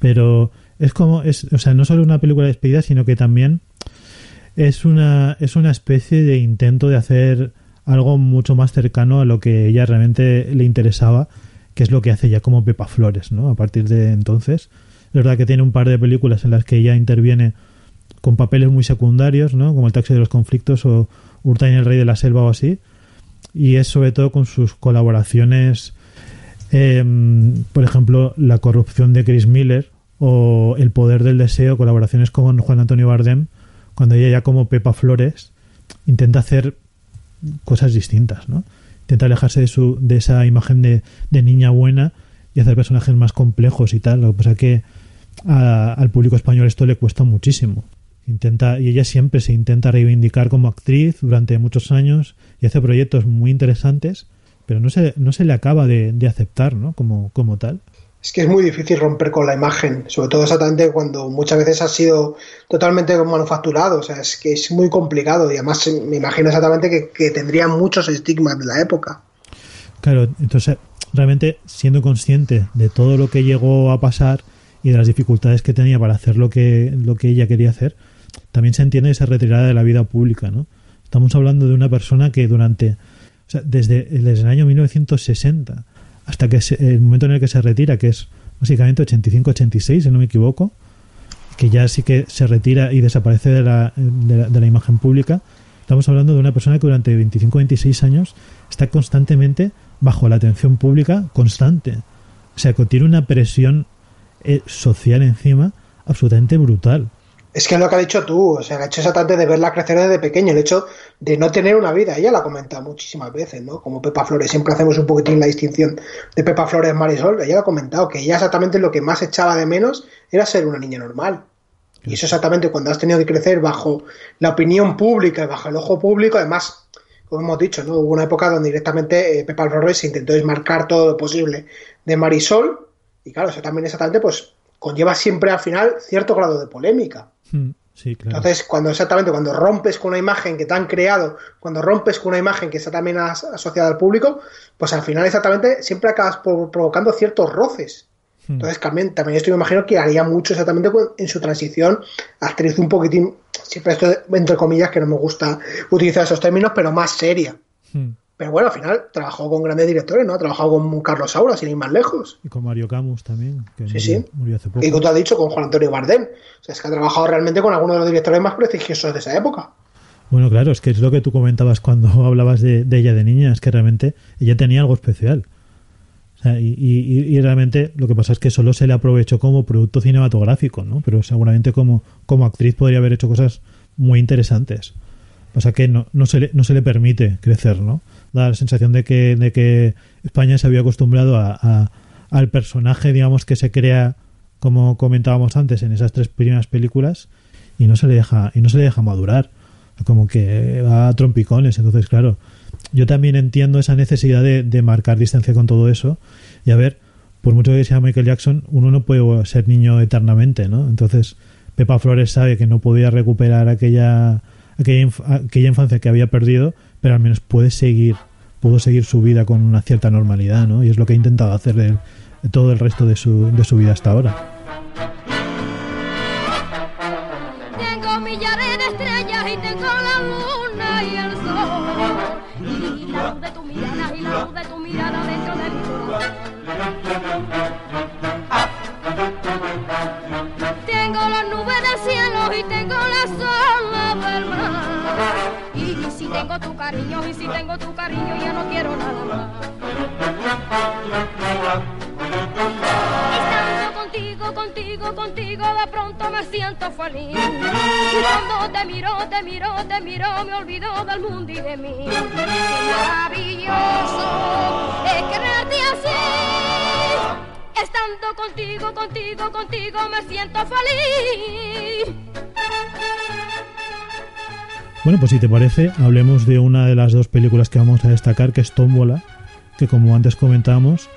Pero es como, es, o sea, no solo una película de despedida, sino que también es una, es una especie de intento de hacer algo mucho más cercano a lo que ella realmente le interesaba, que es lo que hace ya como Pepa Flores, ¿no? A partir de entonces. Es verdad que tiene un par de películas en las que ella interviene con papeles muy secundarios, ¿no? Como El taxi de los conflictos o Urtain el rey de la selva o así. Y es sobre todo con sus colaboraciones, em, por ejemplo, La corrupción de Chris Miller o El poder del deseo, colaboraciones con Juan Antonio Bardem, cuando ella ya como Pepa Flores intenta hacer cosas distintas, ¿no? Intenta alejarse de, su, de esa imagen de, de niña buena y hacer personajes más complejos y tal. Lo que pasa que a- al público español esto le cuesta muchísimo. Intenta, y ella siempre se intenta reivindicar como actriz durante muchos años y hace proyectos muy interesantes, pero no se, no se le acaba de, de aceptar ¿no? como, como tal. Es que es muy difícil romper con la imagen, sobre todo exactamente cuando muchas veces ha sido totalmente manufacturado, o sea, es que es muy complicado y además me imagino exactamente que, que tendría muchos estigmas de la época. Claro, entonces realmente siendo consciente de todo lo que llegó a pasar y de las dificultades que tenía para hacer lo que, lo que ella quería hacer, también se entiende esa retirada de la vida pública, ¿no? Estamos hablando de una persona que durante, o sea, desde, desde el año 1960 hasta que se- el momento en el que se retira, que es básicamente 85-86, si no me equivoco, que ya sí que se retira y desaparece de la, de la, de la imagen pública, estamos hablando de una persona que durante 25-26 años está constantemente bajo la atención pública constante. O sea, que tiene una presión eh, social encima absolutamente brutal. Es que es lo que has dicho tú, o sea, el hecho exactamente de verla crecer desde pequeño, el hecho de no tener una vida, ella la ha comentado muchísimas veces, ¿no? Como Pepa Flores, siempre hacemos un poquitín la distinción de Pepa Flores Marisol, ella lo ha comentado, que ella exactamente lo que más echaba de menos era ser una niña normal. Y eso exactamente cuando has tenido que crecer bajo la opinión pública y bajo el ojo público, además, como hemos dicho, ¿no? Hubo una época donde directamente eh, Pepa Flores se intentó desmarcar todo lo posible de Marisol, y claro, eso también exactamente, pues, conlleva siempre al final cierto grado de polémica. Mm, Sí, claro. Entonces, cuando exactamente cuando rompes con una imagen que te han creado, cuando rompes con una imagen que está también as- asociada al público, pues al final exactamente siempre acabas provocando ciertos roces. Mm. Entonces, también, también esto me imagino que haría mucho exactamente en su transición actriz un poquitín, siempre esto entre comillas, que no me gusta utilizar esos términos, pero más seria. Mm. Pero bueno, al final trabajó con grandes directores, ¿no? Ha trabajado con Carlos Saura, sin ir más lejos. Y con Mario Camus también, que Sí, murió, sí. murió hace poco. Y como tú has dicho, con Juan Antonio Bardem. O sea, es que ha trabajado realmente con algunos de los directores más prestigiosos de esa época. Bueno, claro, es que es lo que tú comentabas cuando hablabas de, de ella de niña, es que realmente ella tenía algo especial. O sea, y, y- y realmente lo que pasa es que solo se le aprovechó como producto cinematográfico, ¿no? Pero seguramente como, como actriz podría haber hecho cosas muy interesantes. Pasa que no, no, se, le, no se le permite crecer, ¿no? Da la sensación de que, de que España se había acostumbrado a, al personaje, digamos, que se crea, como comentábamos antes, en esas tres primeras películas, y no se le deja, y no se le deja madurar. Como que va a trompicones. Entonces, claro, yo también entiendo esa necesidad de, de marcar distancia con todo eso. Y a ver, por mucho que sea Michael Jackson, uno no puede ser niño eternamente, ¿no? Entonces, Pepa Flores sabe que no podía recuperar aquella, aquella, inf- aquella infancia que había perdido, pero al menos puede seguir, pudo seguir su vida con una cierta normalidad, ¿no? Y es lo que ha intentado hacer de todo el resto de su, de su vida hasta ahora. Tengo millares de estrellas y tengo la luna y el sol. Y la luz de tu mirada y la luz de tu mirada dentro de mi corazón. Tengo las nubes del cielo y tengo las olas del mar. Y si tengo tu cariño, y si tengo tu cariño, ya no quiero nada más. Estando contigo, contigo, contigo, de pronto me siento feliz. Y cuando te miro, te miro, te miro, me olvido del mundo y de mí. Qué maravilloso es quererte así. Estando contigo, contigo, contigo, me siento feliz. Bueno, pues si te parece, hablemos de una de las dos películas que vamos a destacar, que es Tómbola, que como antes comentábamos,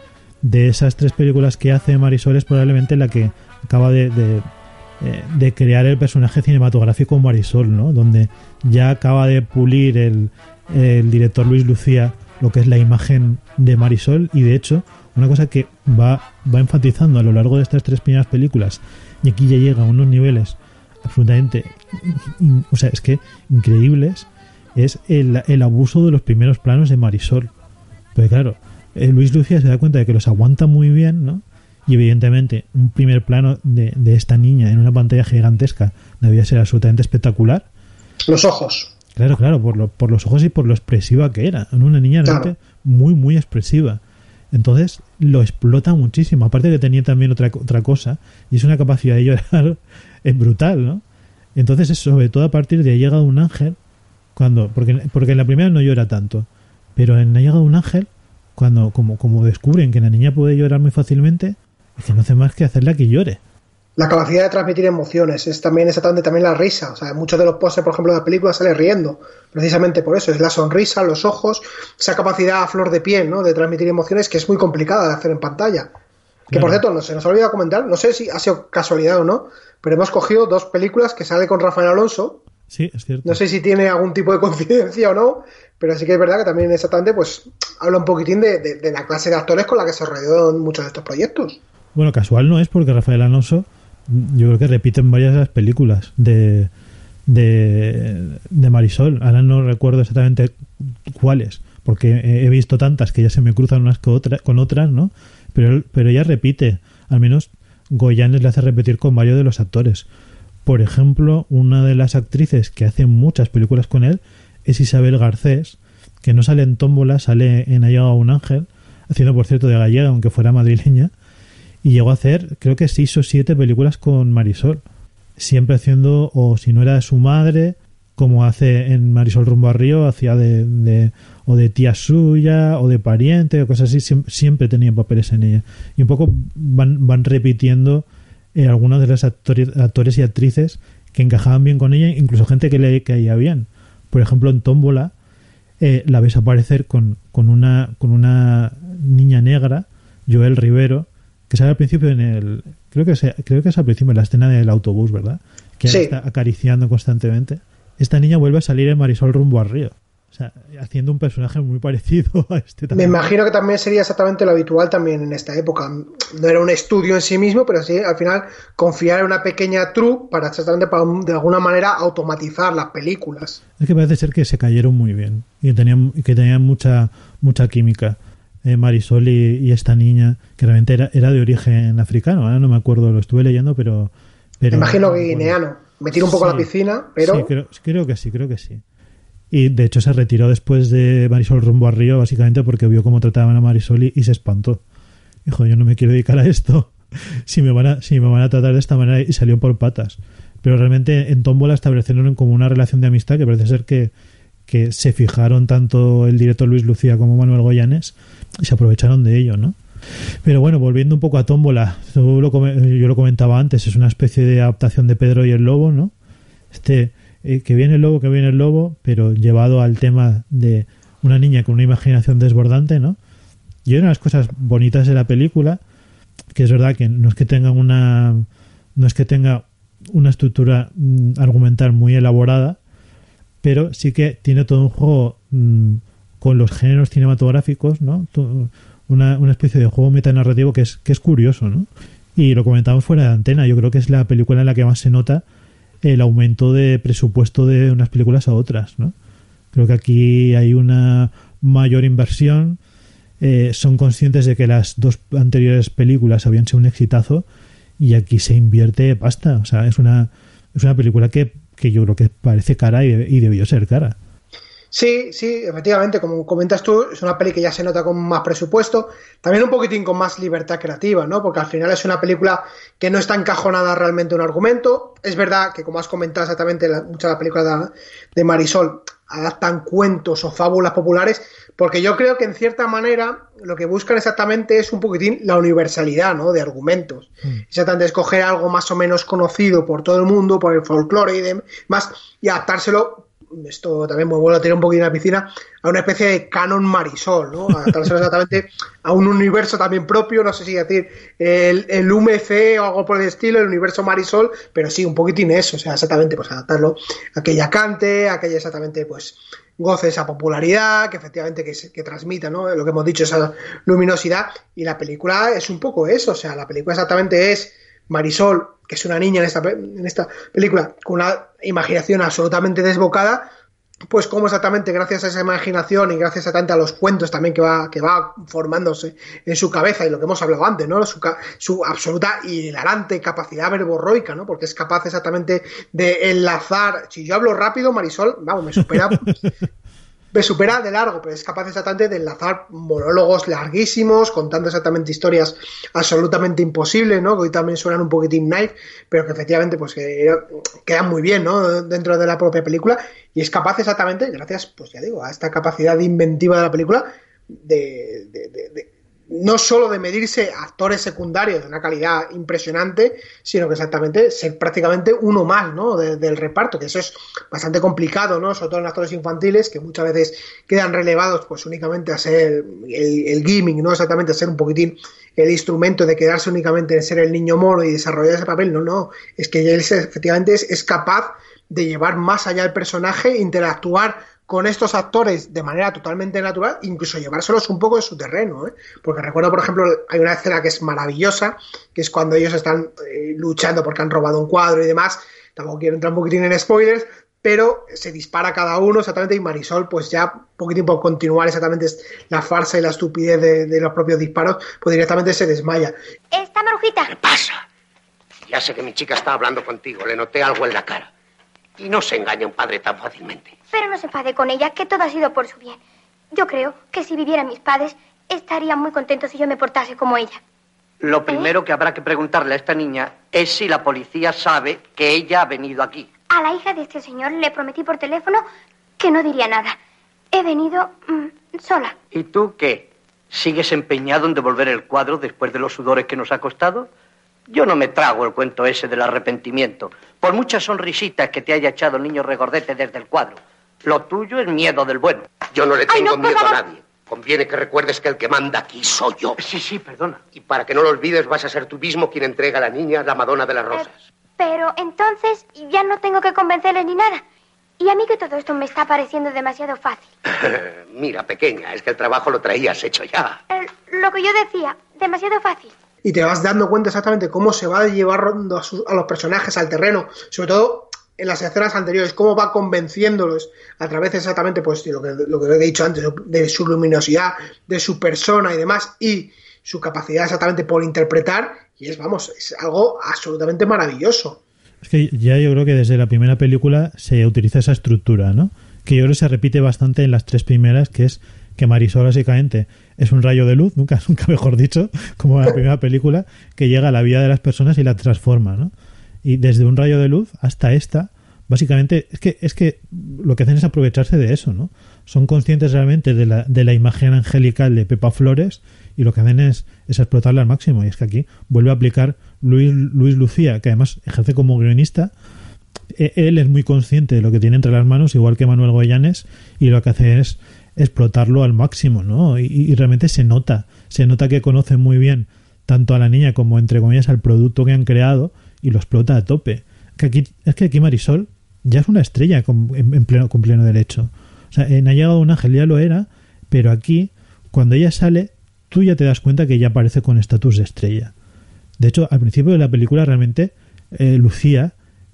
de esas tres películas que hace Marisol es probablemente la que acaba de, eh, de crear el personaje cinematográfico Marisol, ¿no? Donde ya acaba de pulir el, el director Luis Lucía lo que es la imagen de Marisol y de hecho una cosa que va, va enfatizando a lo largo de estas tres primeras películas y aquí ya llega a unos niveles absolutamente o sea es que increíbles es el, el abuso de los primeros planos de Marisol. Pero claro, eh, Luis Lucía se da cuenta de que los aguanta muy bien, ¿no? Y evidentemente un primer plano de, de esta niña en una pantalla gigantesca debía ser absolutamente espectacular. Los ojos. Claro, claro, por, lo- por los ojos y por lo expresiva que era. Era Una niña Claro. realmente muy, muy expresiva. Entonces lo explota muchísimo. Aparte que tenía también otra, otra cosa, y es una capacidad de llorar es brutal, ¿no? Entonces, es sobre todo a partir de Ha llegado un ángel, cuando porque, porque en la primera no llora tanto, pero en Ha llegado un ángel, cuando como, como descubren que la niña puede llorar muy fácilmente, no hace más que hacerla que llore. La capacidad de transmitir emociones es también exactamente también la risa. O sea, muchos de los pósters, por ejemplo, de la película sale riendo. Precisamente por eso. Es la sonrisa, los ojos, esa capacidad a flor de piel, ¿no? De transmitir emociones que es muy complicada de hacer en pantalla. Que por cierto, no, se nos ha olvidado comentar, no sé si ha sido casualidad o no, pero hemos cogido dos películas que sale con Rafael Alonso. Sí, es cierto. No sé si tiene algún tipo de coincidencia o no, pero sí que es verdad que también exactamente pues habla un poquitín de, de- de la clase de actores con la que se rodeó en muchos de estos proyectos. Bueno, casual no es porque Rafael Alonso, yo creo que repite en varias de las películas de, de, de Marisol. Ahora no recuerdo exactamente cuáles, porque he visto tantas que ya se me cruzan unas con, otra- con otras, ¿no? Pero, pero ella repite, al menos Goyanes le hace repetir con varios de los actores. Por ejemplo, una de las actrices que hace muchas películas con él es Isabel Garcés, que no sale en Tómbola, sale en Ha llegado un ángel, haciendo por cierto de gallega, aunque fuera madrileña, y llegó a hacer, creo que seis o siete películas con Marisol, siempre haciendo, o si no era su madre, como hace en Marisol rumbo a Río, hacía de, de- o de tía suya, o de pariente, o cosas así, siempre, siempre tenía papeles en ella. Y un poco van, van repitiendo eh, algunos de los actores, actores y actrices que encajaban bien con ella, incluso gente que le caía bien. Por ejemplo, en Tómbola eh, la ves aparecer con, con, una, con una niña negra, Joel Rivero, que sale al principio en el. Creo que, se- creo que es al principio en la escena del autobús, ¿verdad? Que Sí. está acariciando constantemente. Esta niña vuelve a salir en Marisol rumbo a Río. O sea, haciendo un personaje muy parecido a este Me también. imagino que también sería exactamente lo habitual también en esta época. No era un estudio en sí mismo, pero sí al final confiar en una pequeña troupe para exactamente para de alguna manera automatizar las películas. Es que parece ser que se cayeron muy bien y que tenían, y que tenían mucha, mucha química. Eh, Marisol y, y esta niña, que realmente era, era de origen africano, ahora no me acuerdo, lo estuve leyendo, pero. pero Me imagino no que me acuerdo. Me tiro un poco a la Sí. piscina, pero Sí, creo, creo que sí, creo que sí. Y de hecho se retiró después de Marisol rumbo a Río, básicamente porque vio cómo trataban a Marisol y, y se espantó. Dijo, yo no me quiero dedicar a esto si me van a, si me van a tratar de esta manera y salió por patas. Pero realmente en Tómbola establecieron como una relación de amistad que parece ser que, que se fijaron tanto el director Luis Lucía como Manuel Goyanes y se aprovecharon de ello, ¿no? Pero bueno, volviendo un poco a Tómbola, tú lo yo lo comentaba antes, es una especie de adaptación de Pedro y el Lobo, ¿no? Este, eh, que viene el lobo, que viene el lobo, pero llevado al tema de una niña con una imaginación desbordante, ¿no? Y una de las cosas bonitas de la película, que es verdad que no es que tenga una, no es que tenga una estructura mm, argumental muy elaborada, pero sí que tiene todo un juego mm, con los géneros cinematográficos, ¿no? To- Una, una especie de juego metanarrativo que es, que es curioso, ¿no? Y lo comentamos fuera de antena, yo creo que es la película en la que más se nota el aumento de presupuesto de unas películas a otras, ¿no? Creo que aquí hay una mayor inversión, eh, son conscientes de que las dos anteriores películas habían sido un exitazo y aquí se invierte pasta, o sea, es una, es una película que, que yo creo que parece cara y, y debió ser cara. Sí, sí, efectivamente, como comentas tú, es una peli que ya se nota con más presupuesto, también un poquitín con más libertad creativa, ¿no? Porque al final es una película que no está encajonada realmente en un argumento. Es verdad que, como has comentado exactamente, la, muchas de las películas de, de Marisol adaptan cuentos o fábulas populares, porque yo creo que en cierta manera lo que buscan exactamente es un poquitín la universalidad, ¿no? De argumentos. Exactamente, escoger algo más o menos conocido por todo el mundo, por el folclore y demás, y adaptárselo esto también me vuelvo a tirar un poquito en la piscina, a una especie de canon marisol, ¿no? Adaptárselo exactamente a un universo también propio, no sé si decir el, el UMC o algo por el estilo, el universo marisol, pero sí, un poquitín eso, o sea, exactamente, pues adaptarlo a que ella cante, a que ella exactamente, pues goce esa popularidad, que efectivamente que, que transmita, ¿no? Lo que hemos dicho, esa luminosidad, y la película es un poco eso, o sea, la película exactamente es Marisol, que es una niña en esta, en esta película, con una imaginación absolutamente desbocada, pues cómo exactamente gracias a esa imaginación y gracias exactamente a los cuentos también que va, que va formándose en su cabeza y lo que hemos hablado antes, ¿no? Su, su absoluta hilarante capacidad verborroica, ¿no? Porque es capaz exactamente de enlazar, si yo hablo rápido, Marisol, vamos, me supera me supera de largo, pero es capaz exactamente de enlazar monólogos larguísimos, contando exactamente historias absolutamente imposibles, ¿no? Que hoy también suenan un poquitín knife, pero que efectivamente pues quedan muy bien, ¿no? Dentro de la propia película y es capaz exactamente, gracias, pues ya digo, a esta capacidad inventiva de la película, de, de no solo de medirse actores secundarios de una calidad impresionante, sino que exactamente ser prácticamente uno más ¿no? del reparto, que eso es bastante complicado, ¿no? sobre todo en actores infantiles, que muchas veces quedan relevados pues únicamente a ser el, el gaming, ¿no? exactamente a ser un poquitín el instrumento de quedarse únicamente en ser el niño mono y desarrollar ese papel, no, no, es que él efectivamente es, es capaz de llevar más allá el personaje, interactuar con estos actores de manera totalmente natural, incluso llevárselos un poco de su terreno. ¿eh? Porque recuerdo, por ejemplo, hay una escena que es maravillosa, que es cuando ellos están eh, luchando porque han robado un cuadro y demás. Tampoco quiero entrar un poquitín en spoilers, pero se dispara cada uno exactamente y Marisol, pues ya un poquitín por continuar exactamente la farsa y la estupidez de, los propios disparos, pues directamente se desmaya. Esta marujita. ¿Qué pasa? Ya sé que mi chica está hablando contigo, le noté algo en la cara. Y no se engaña un padre tan fácilmente. Pero no se enfade con ella, que todo ha sido por su bien. Yo creo que si vivieran mis padres, estarían muy contentos si yo me portase como ella. Lo primero que habrá que preguntarle a esta niña es si la policía sabe que ella ha venido aquí. A la hija de este señor le prometí por teléfono que no diría nada. He venido mm, sola. ¿Y tú qué? ¿Sigues empeñado en devolver el cuadro después de los sudores que nos ha costado? Yo no me trago el cuento ese del arrepentimiento, por muchas sonrisitas que te haya echado el niño regordete desde el cuadro. Lo tuyo es miedo del bueno. Yo no le tengo miedo a nadie. Conviene que recuerdes que el que manda aquí soy yo. Sí, sí, perdona. Y para que no lo olvides, vas a ser tú mismo quien entrega a la niña la Madonna de las Rosas. Eh, pero entonces ya no tengo que convencerle ni nada. Y a mí que todo esto me está pareciendo demasiado fácil. Mira, pequeña, es que el trabajo lo traías hecho ya. Eh, lo que yo decía, demasiado fácil y te vas dando cuenta exactamente cómo se va llevando a, los personajes al terreno, sobre todo en las escenas anteriores, cómo va convenciéndolos a través exactamente pues, de lo, que, lo que he dicho antes, de su luminosidad, de su persona y demás, y su capacidad exactamente por interpretar, y es, vamos, es algo absolutamente maravilloso. Es que ya yo creo que desde la primera película se utiliza esa estructura, ¿no? Que yo creo que se repite bastante en las tres primeras, que es que Marisol básicamente es un rayo de luz, nunca, nunca mejor dicho, como en la primera película, que llega a la vida de las personas y la transforma, ¿no? Y desde un rayo de luz hasta esta, básicamente, es que, es que lo que hacen es aprovecharse de eso, ¿no? Son conscientes realmente de la, de la imagen angelical de Pepa Flores y lo que hacen es, es explotarla al máximo. Y es que aquí vuelve a aplicar Luis, Luis Lucía, que además ejerce como guionista, e, él es muy consciente de lo que tiene entre las manos, igual que Manuel Goyanes, y lo que hace es explotarlo al máximo, ¿no? Y, realmente se nota, se nota que conoce muy bien tanto a la niña como, entre comillas, al producto que han creado y lo explota a tope. Que aquí, es que aquí Marisol ya es una estrella con, en, pleno, con pleno derecho. O sea, en Ha llegado un ángel ya lo era, pero aquí, cuando ella sale, tú ya te das cuenta que ella aparece con estatus de estrella. De hecho, al principio de la película realmente eh, Lucía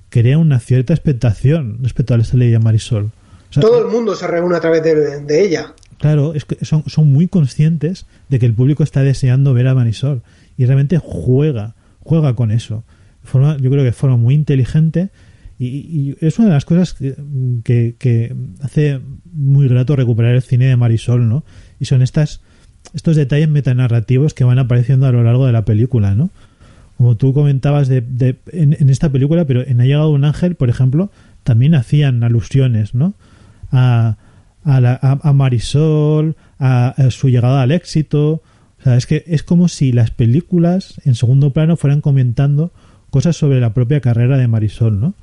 crea una cierta expectación respecto a esta ley de Marisol. Todo el mundo se reúne a través de, ella. Claro, es que son, son muy conscientes de que el público está deseando ver a Marisol y realmente juega, juega con eso. Forma, yo creo que de forma muy inteligente y, es una de las cosas que, que, hace muy grato recuperar el cine de Marisol, ¿no? Y son estas estos detalles metanarrativos que van apareciendo a lo largo de la película, ¿no? Como tú comentabas de, en, en, esta película, pero en Ha llegado un ángel, por ejemplo, también hacían alusiones, ¿no? a, a, Marisol, a, su llegada al éxito. O sea, es que es como si las películas en segundo plano fueran comentando cosas sobre la propia carrera de Marisol, ¿no?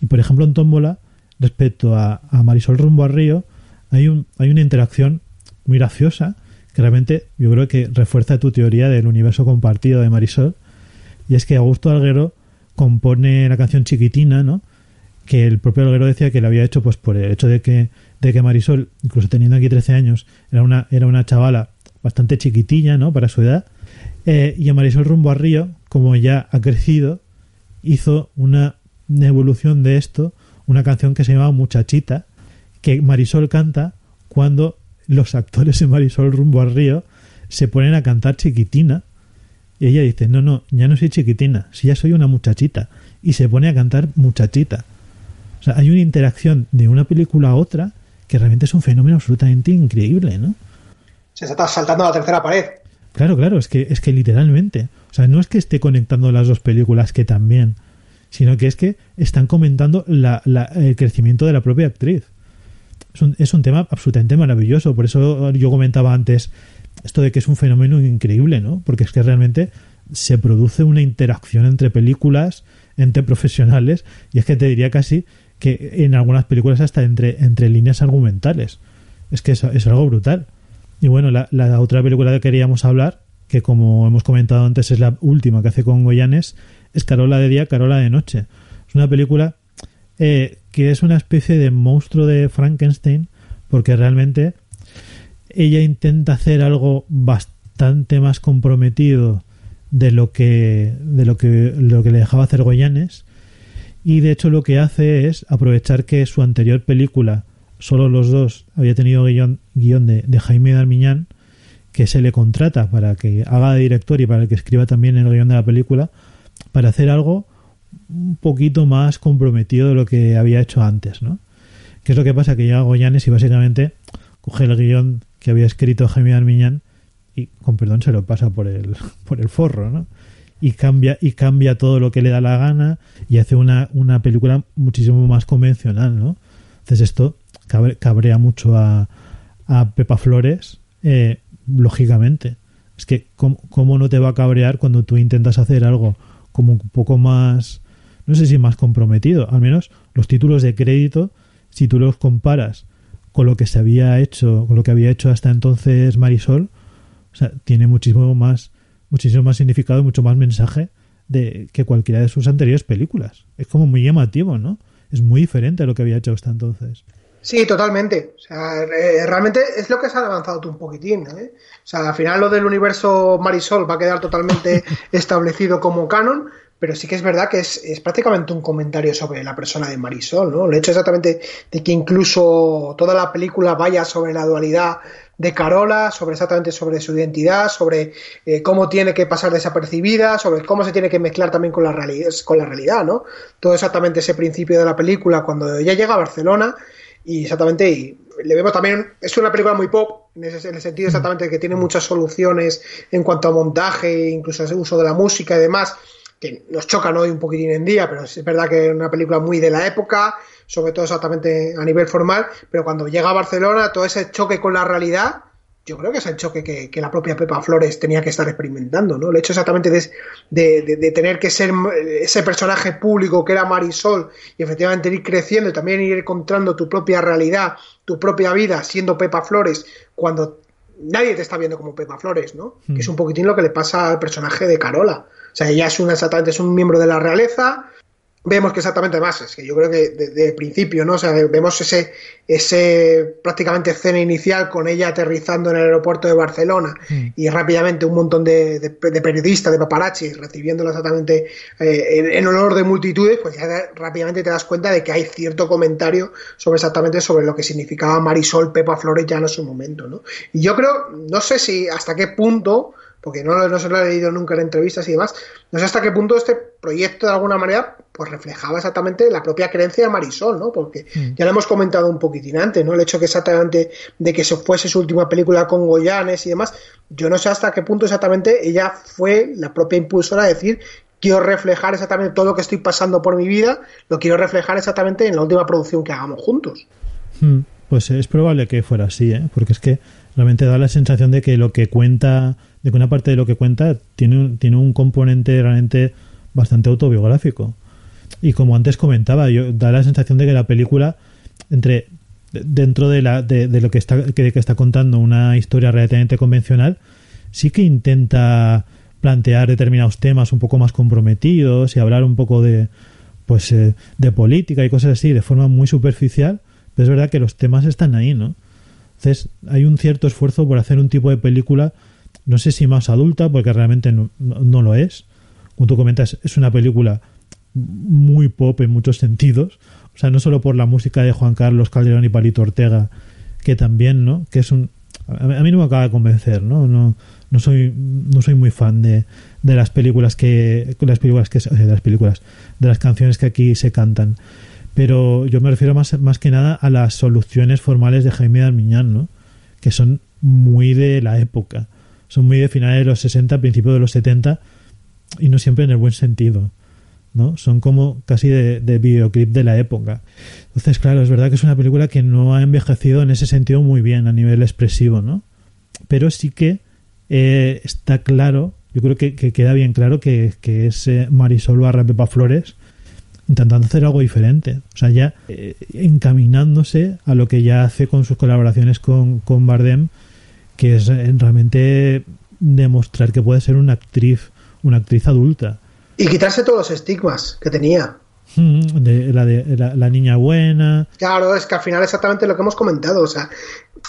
Y por ejemplo en Tómbola, respecto a, Marisol rumbo a Río, hay, un, hay una interacción muy graciosa que realmente yo creo que refuerza tu teoría del universo compartido de Marisol. Y es que Augusto Alguero compone la canción Chiquitina, ¿no? que el propio Alguero decía que lo había hecho pues por el hecho de que, de que Marisol, incluso teniendo aquí 13 años, era una, era una chavala bastante chiquitilla, ¿no? Para su edad. Eh, y a Marisol rumbo a Río, como ya ha crecido, hizo una, evolución de esto, una canción que se llamaba Muchachita, que Marisol canta cuando los actores de Marisol rumbo al río se ponen a cantar chiquitina. Y ella dice, no, no, ya no soy chiquitina, si ya soy una muchachita. Y se pone a cantar muchachita. O sea, hay una interacción de una película a otra que realmente es un fenómeno absolutamente increíble, ¿no? Se está saltando a la tercera pared. Claro, claro, es que, es que literalmente. O sea, no es que esté conectando las dos películas, que también, sino que es que están comentando la, la, el crecimiento de la propia actriz. Es un, es un tema absolutamente maravilloso. Por eso yo comentaba antes esto de que es un fenómeno increíble, ¿no? Porque es que realmente se produce una interacción entre películas, entre profesionales, y es que te diría casi que en algunas películas hasta entre, entre líneas argumentales. Es que es, es algo brutal. Y bueno, la, la, otra película que queríamos hablar, que como hemos comentado antes es la última que hace con Goyanes, es Carola de día, Carola de noche. Es una película eh, que es una especie de monstruo de Frankenstein, porque realmente ella intenta hacer algo bastante más comprometido de lo que de lo que lo que le dejaba hacer Goyanes y de hecho lo que hace es aprovechar que su anterior película solo los dos había tenido guion, guion de, de, Jaime Darmiñán que se le contrata para que haga de director y para que escriba también el guion de la película para hacer algo un poquito más comprometido de lo que había hecho antes, ¿no? ¿Qué es lo que pasa? Que llega Goyanes y básicamente coge el guion que había escrito Jaime Darmiñán y con perdón se lo pasa por el, por el forro, ¿no? Y cambia, y cambia todo lo que le da la gana y hace una, una película muchísimo más convencional, ¿no? Entonces esto cabre, cabrea mucho a, a Pepa Flores, eh, lógicamente. Es que ¿cómo, ¿cómo, no te va a cabrear cuando tú intentas hacer algo como un poco más, no sé si más comprometido, al menos los títulos de crédito, si tú los comparas con lo que se había hecho, con lo que había hecho hasta entonces Marisol, o sea, tiene muchísimo más, muchísimo más significado, mucho más mensaje de que cualquiera de sus anteriores películas. Es como muy llamativo, ¿no? Es muy diferente a lo que había hecho hasta entonces. Sí, totalmente. O sea, realmente es lo que se ha avanzado tú un poquitín. ¿eh? O sea, al final lo del universo Marisol va a quedar totalmente establecido como canon, pero sí que es verdad que es, es, prácticamente un comentario sobre la persona de Marisol, ¿no? El hecho exactamente de que incluso toda la película vaya sobre la dualidad de Carola, sobre exactamente sobre su identidad, sobre eh, cómo tiene que pasar desapercibida, sobre cómo se tiene que mezclar también con la realidad, con la realidad, ¿no? Todo exactamente ese principio de la película cuando ella llega a Barcelona y exactamente y le vemos también es una película muy pop en, ese, en el sentido exactamente de que tiene muchas soluciones en cuanto a montaje incluso el uso de la música y demás que nos chocan hoy un poquitín en día pero es verdad que es una película muy de la época sobre todo exactamente a nivel formal pero cuando llega a Barcelona todo ese choque con la realidad yo creo que es el choque que, que, la propia Pepa Flores tenía que estar experimentando, ¿no? El hecho exactamente de, de, de, de, tener que ser ese personaje público que era Marisol y efectivamente ir creciendo y también ir encontrando tu propia realidad, tu propia vida siendo Pepa Flores cuando nadie te está viendo como Pepa Flores, ¿no? Mm. Que es un poquitín lo que le pasa al personaje de Carola. O sea, ella es una exactamente es un miembro de la realeza, vemos que exactamente más, es que yo creo que desde de principio, ¿no? O sea, vemos ese, ese prácticamente escena inicial con ella aterrizando en el aeropuerto de Barcelona mm. y rápidamente un montón de, de, de, periodistas, de paparazzi, recibiéndola exactamente eh, en, en, honor de multitudes, pues ya rápidamente te das cuenta de que hay cierto comentario sobre exactamente sobre lo que significaba Marisol Pepa Flores ya en su momento, ¿no? Y yo creo, no sé si hasta qué punto porque no, no se lo he leído nunca en entrevistas y demás, no sé hasta qué punto este proyecto de alguna manera pues reflejaba exactamente la propia creencia de Marisol, ¿no? Porque mm. ya lo hemos comentado un poquitín antes, ¿no? El hecho que exactamente de que se fuese su última película con Goyanes y demás, yo no sé hasta qué punto exactamente ella fue la propia impulsora de decir quiero reflejar exactamente todo lo que estoy pasando por mi vida, lo quiero reflejar exactamente en la última producción que hagamos juntos. Hmm, pues es probable que fuera así, ¿eh? porque es que realmente da la sensación de que lo que cuenta de que una parte de lo que cuenta tiene un, tiene un componente realmente bastante autobiográfico. Y como antes comentaba, yo da la sensación de que la película, entre dentro de, la, de, de lo que está, que, está contando una historia relativamente convencional, sí que intenta plantear determinados temas un poco más comprometidos y hablar un poco de pues eh, de política y cosas así de forma muy superficial, pero es verdad que los temas están ahí, ¿no? Entonces hay un cierto esfuerzo por hacer un tipo de película no sé si más adulta, porque realmente no, lo es. Como tú comentas, es una película muy pop en muchos sentidos. O O sea, no solo por la música de Juan Carlos Calderón y Palito Ortega, que también, ¿no? Que es un... A mí no me acaba de convencer, ¿no? No, no soy, no soy muy fan de, de las películas que... Las películas que... De las películas, de las canciones que aquí se cantan. Pero yo me refiero más, más que nada a las soluciones formales de Jaime Darmiñán, ¿no? Que son muy de la época. Son muy de finales de los 60, principios de los 70 y no siempre en el buen sentido. ¿no? Son como casi de, de, videoclip de la época. Entonces, claro, es verdad que es una película que no ha envejecido en ese sentido muy bien a nivel expresivo, ¿no? Pero sí que eh, está claro, yo creo que, que, queda bien claro que, que es eh, Marisol barra Pepa Flores intentando hacer algo diferente. O sea, ya eh, encaminándose a lo que ya hace con sus colaboraciones con, con Bardem, que es realmente demostrar que puede ser una actriz, una actriz adulta. Y quitarse todos los estigmas que tenía. De, la, de la, la, niña buena. Claro, es que al final exactamente lo que hemos comentado. O sea,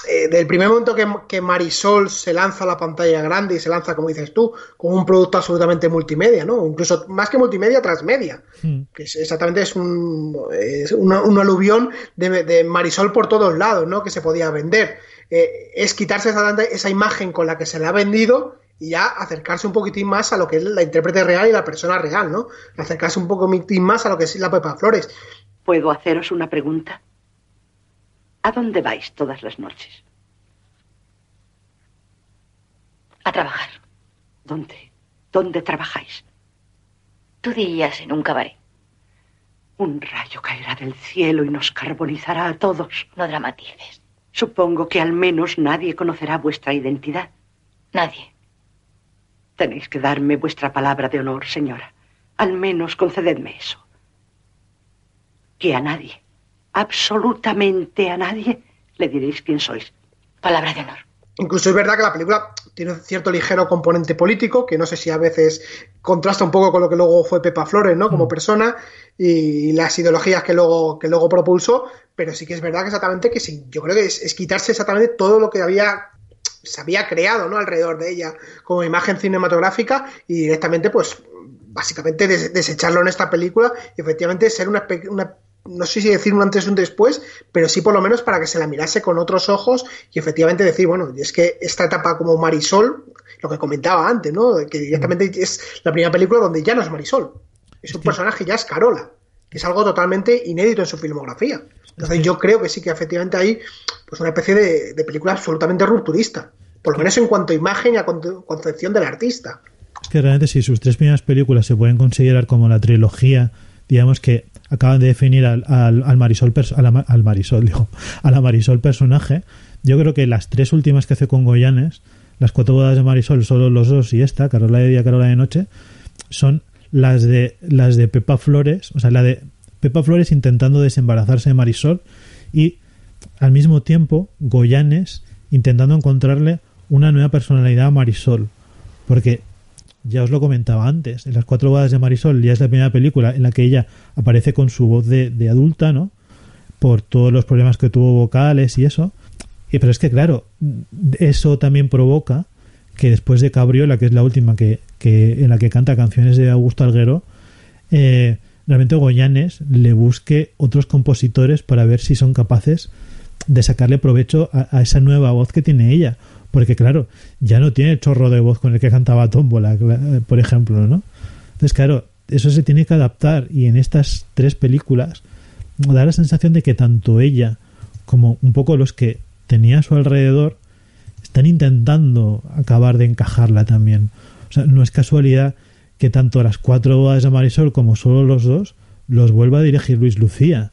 eh, del primer momento que, que, Marisol se lanza a la pantalla grande y se lanza, como dices tú, con un producto absolutamente multimedia, ¿no? Incluso más que multimedia, transmedia. Mm. Que es, exactamente es un, es una, un aluvión de, de, Marisol por todos lados, ¿no? Que se podía vender. Eh, es quitarse esa, esa imagen con la que se le ha vendido y ya acercarse un poquitín más a lo que es la intérprete real y la persona real, ¿no? Acercarse un poquitín más a lo que es la Pepa Flores. ¿Puedo haceros una pregunta? ¿A dónde vais todas las noches? A trabajar. ¿Dónde? ¿Dónde trabajáis? Tú dirías en un cabaret. Un rayo caerá del cielo y nos carbonizará a todos. No dramatices. Supongo que al menos nadie conocerá vuestra identidad. Nadie. Tenéis que darme vuestra palabra de honor, señora. Al menos concededme eso. Que a nadie, absolutamente a nadie, le diréis quién sois. Palabra de honor. Incluso es verdad que la película tiene un cierto ligero componente político, que no sé si a veces contrasta un poco con lo que luego fue Pepa Flores, ¿no? Como persona y las ideologías que luego, que luego propulsó, pero sí que es verdad que exactamente que sí, yo creo que es, es quitarse exactamente todo lo que había se había creado ¿no? alrededor de ella como imagen cinematográfica y directamente pues básicamente des desecharlo en esta película y efectivamente ser una, una, no sé si decir un antes y un después, pero sí por lo menos para que se la mirase con otros ojos y efectivamente decir, bueno, es que esta etapa como Marisol, lo que comentaba antes, ¿no? Que directamente es la primera película donde ya no es Marisol, es un personaje ya es Carola, que es algo totalmente inédito en su filmografía. Entonces yo creo que sí que efectivamente hay pues una especie de, de película absolutamente rupturista, por lo menos en cuanto a imagen y a concepción del artista. Es que realmente si sus tres primeras películas se pueden considerar como la trilogía, digamos que acaban de definir al, al, al Marisol, a la, al Marisol, digo, Marisol personaje, yo creo que las tres últimas que hace con Goyanes, las cuatro bodas de Marisol, solo los dos y esta, Carola de día, Carola de noche, son las de las de Pepa Flores, o sea, la de Pepa Flores intentando desembarazarse de Marisol y al mismo tiempo Goyanes intentando encontrarle una nueva personalidad a Marisol. Porque ya os lo comentaba antes, en las cuatro bodas de Marisol ya es la primera película en la que ella aparece con su voz de, adulta, ¿no? Por todos los problemas que tuvo vocales y eso. Y, pero es que, claro, eso también provoca que después de Cabriola, que es la última que, que en la que canta canciones de Augusto Alguero, eh, realmente Goyanes le busque otros compositores para ver si son capaces de sacarle provecho a, esa nueva voz que tiene ella. Porque claro, ya no tiene el chorro de voz con el que cantaba Tómbola, por ejemplo, ¿no? Entonces, claro, eso se tiene que adaptar y en estas tres películas da la sensación de que tanto ella como un poco los que tenía a su alrededor están intentando acabar de encajarla también. O sea, no es casualidad que tanto las cuatro bodas de Marisol como solo los dos los vuelva a dirigir Luis Lucía,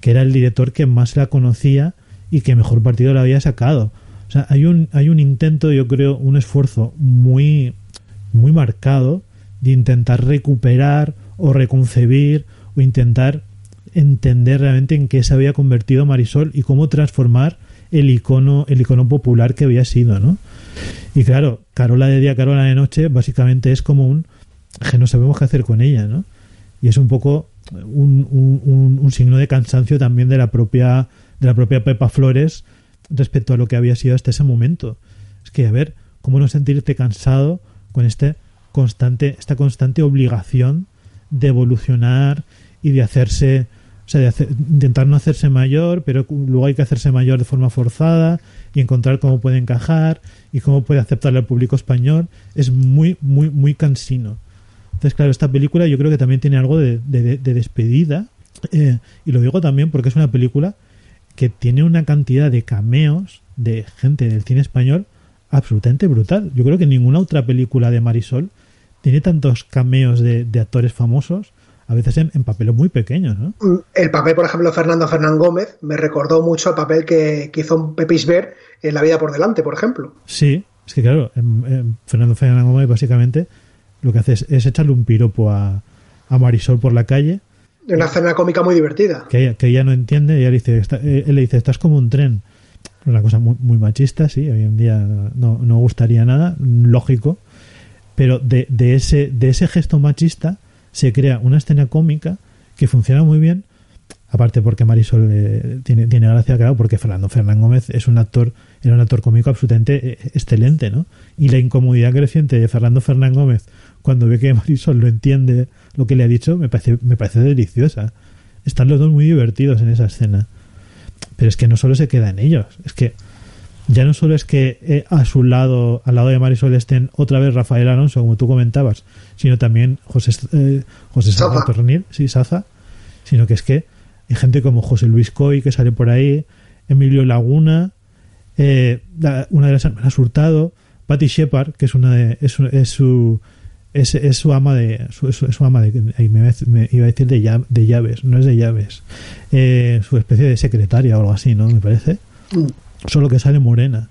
que era el director que más la conocía y que mejor partido la había sacado. O sea, hay un, hay un intento, yo creo, un esfuerzo muy, muy marcado de intentar recuperar o reconcebir o intentar entender realmente en qué se había convertido Marisol y cómo transformar el icono, el icono popular que había sido, ¿no? Y claro, Carola de día, Carola de noche, básicamente es como un que no sabemos qué hacer con ella, ¿no? Y es un poco un, un, un, signo de cansancio también de la propia de la propia Pepa Flores respecto a lo que había sido hasta ese momento. Es que a ver, cómo no sentirte cansado con este constante esta constante obligación de evolucionar y de hacerse, o sea, de hacer- intentar no hacerse mayor, pero luego hay que hacerse mayor de forma forzada y encontrar cómo puede encajar y cómo puede aceptarle al público español. Es muy, muy, muy cansino. Entonces, claro, esta película yo creo que también tiene algo de, de- de despedida. eh, y lo digo también porque es una película que tiene una cantidad de cameos de gente del cine español absolutamente brutal. Yo creo que ninguna otra película de Marisol tiene tantos cameos de, de actores famosos, a veces en, en papeles muy pequeños, ¿no? El papel, por ejemplo, de Fernando Fernán Gómez me recordó mucho al papel que, que hizo un Pepis Ver en La vida por delante, por ejemplo. Sí, es que claro, em- em, Fernando Fernández Gómez básicamente lo que hace es, es echarle un piropo a, a Marisol por la calle, En una escena cómica muy divertida. que ella, no entiende, ella dice, "Está- eh, él le dice, estás como un tren. Una cosa muy, muy machista, sí, hoy en día no, no gustaría nada, lógico, pero de, de, ese, de ese gesto machista se crea una escena cómica que funciona muy bien, aparte porque Marisol eh, tiene, tiene gracia, claro, porque Fernando Fernán Gómez es un actor, era un actor cómico absolutamente eh, excelente, ¿no? Y la incomodidad creciente de Fernando Fernán Gómez cuando ve que Marisol no entiende lo que le ha dicho, me parece, me parece deliciosa. Están los dos muy divertidos en esa escena. Pero es que no solo se queda en ellos, es que ya no solo es que eh, a su lado, al lado de Marisol estén otra vez Rafael Alonso, como tú comentabas, sino también José, eh, José Saza Saza. Pernil, sí, Saza, sino que es que hay gente como José Luis Coy que sale por ahí, Emilio Laguna, eh, una de las hermanas Hurtado, Patty Shepard, que es una de, es, su- es su es, es su ama de su, es su- ama de me, me iba a decir de, lla- de llaves no es de llaves. Eh, su especie de secretaria o algo así no me parece. Mm. solo que sale Morena.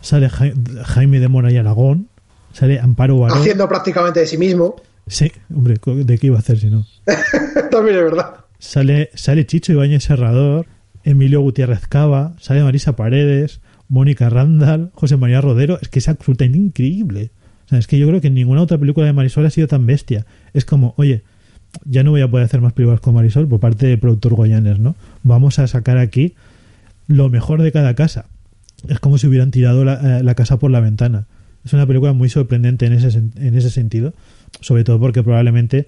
Sale Ja- Jaime de Mora y Aragón. Sale Amparo Barón Haciendo prácticamente de sí mismo. sí hombre de qué iba a hacer si no También es verdad. sale sale Chicho Ibáñez Serrador Emilio Gutiérrez Cava sale Marisa Paredes Mónica Randall José María Rodero es que es absolutamente increíble. O sea, es que yo creo que ninguna otra película de Marisol ha sido tan bestia. Es como oye ya no voy a poder hacer más películas con Marisol por parte del productor Goyanes no vamos a sacar aquí lo mejor de cada casa. Es como si hubieran tirado la, eh, casa por la ventana. Es una película muy sorprendente en ese en ese sentido sobre todo porque probablemente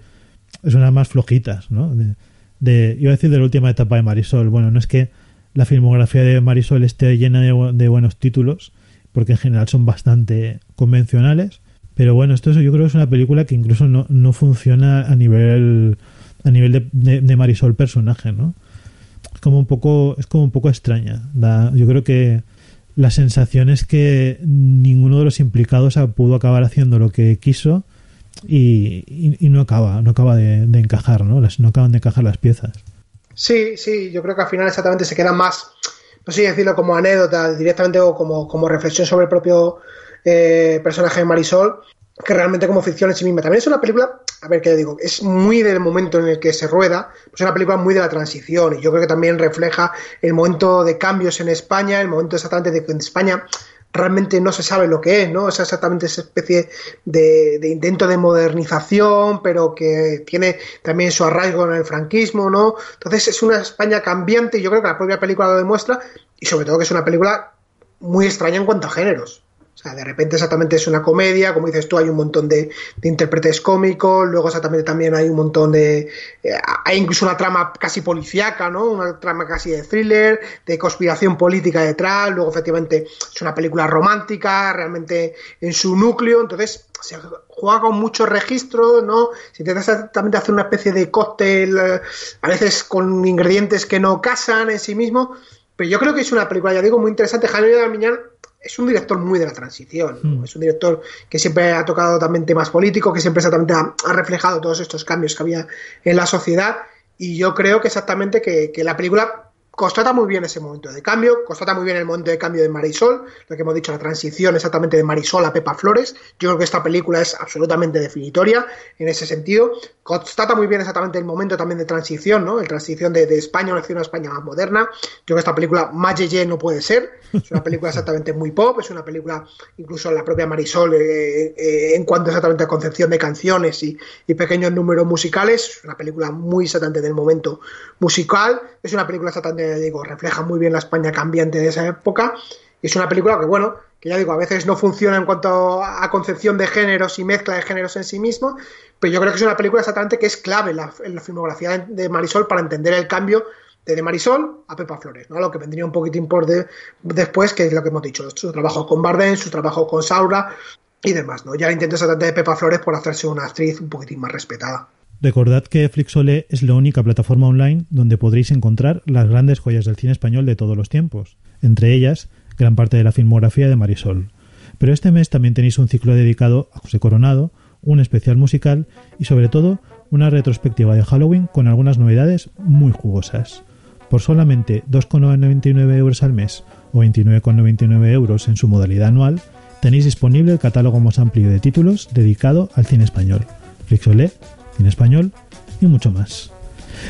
es una de más flojitas, ¿no? De, de- iba a decir de la última etapa de Marisol. Bueno, no es que la filmografía de Marisol esté llena de, bu- de buenos títulos, porque en general son bastante convencionales. Pero bueno, esto es- yo creo que es una película que incluso no, no funciona a nivel a nivel de, de- Marisol personaje, ¿no? Es como un poco es como un poco extraña. Da- yo creo que la sensación es que ninguno de los implicados pudo acabar haciendo lo que quiso y, y- no acaba no acaba de, encajar no no acaban de encajar las piezas Sí, sí, yo creo que al final exactamente se queda más, no sé decirlo como anécdota directamente o como, como reflexión sobre el propio eh, personaje de Marisol, que realmente como ficción en sí misma. También es una película, a ver qué digo, es muy del momento en el que se rueda, pues es una película muy de la transición y yo creo que también refleja el momento de cambios en España, el momento exactamente de que en España realmente no se sabe lo que es, ¿no? Es exactamente esa especie de, intento de modernización, pero que tiene también su arraigo en el franquismo, ¿no? Entonces es una España cambiante y yo creo que la propia película lo demuestra y sobre todo que es una película muy extraña en cuanto a géneros. O sea, de repente exactamente es una comedia, como dices tú, hay un montón de, intérpretes cómicos, luego exactamente también hay un montón de... eh, hay incluso una trama casi policíaca, ¿no? Una trama casi de thriller, de conspiración política detrás, luego efectivamente es una película romántica, realmente en su núcleo, entonces se juega con muchos registros, ¿no? Se intenta exactamente hacer una especie de cóctel, eh, a veces con ingredientes que no casan en sí mismo, pero yo creo que es una película, ya digo, muy interesante. Jaime Darmiñán es un director muy de la transición, ¿no? Mm. es un director que siempre ha tocado también temas políticos, que siempre exactamente ha, ha reflejado todos estos cambios que había en la sociedad y yo creo que exactamente que, que la película constata muy bien ese momento de cambio, constata muy bien el momento de cambio de Marisol, lo que hemos dicho, la transición exactamente de Marisol a Pepa Flores. Yo creo que esta película es absolutamente definitoria en ese sentido. Constata muy bien exactamente el momento también de transición, ¿no? El transición de, de España a una España más moderna. Yo creo que esta película más yeye no puede ser. Es una película exactamente muy pop, es una película incluso la propia Marisol eh, eh, en cuanto exactamente a concepción de canciones y, y pequeños números musicales. Es una película muy exactamente del momento musical. Es una película exactamente, digo, refleja muy bien la España cambiante de esa época. Y es una película que, bueno, que ya digo, a veces no funciona en cuanto a concepción de géneros y mezcla de géneros en sí mismo, pero yo creo que es una película exactamente que es clave en la, filmografía de Marisol para entender el cambio de Marisol a Pepa Flores, ¿no? Lo que vendría un poquitín por de, después, que es lo que hemos dicho, su trabajo con Bardem, su trabajo con Saura y demás, ¿no? Ya el intento exactamente de Pepa Flores por hacerse una actriz un poquitín más respetada. Recordad que Flixolé es la única plataforma online donde podréis encontrar las grandes joyas del cine español de todos los tiempos, entre ellas gran parte de la filmografía de Marisol. Pero este mes también tenéis un ciclo dedicado a José Coronado, un especial musical y sobre todo una retrospectiva de Halloween con algunas novedades muy jugosas. Por solamente 2,99 euros al mes o 29,99 euros en su modalidad anual, tenéis disponible el catálogo más amplio de títulos dedicado al cine español, Flixolé, cine español y mucho más.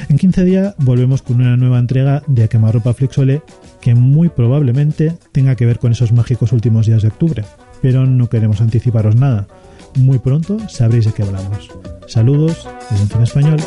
En 15 días volvemos con una nueva entrega de Quemarropa Flixolé que muy probablemente tenga que ver con esos mágicos últimos días de octubre, pero no queremos anticiparos nada. Muy pronto sabréis de qué hablamos. Saludos desde Cine Español.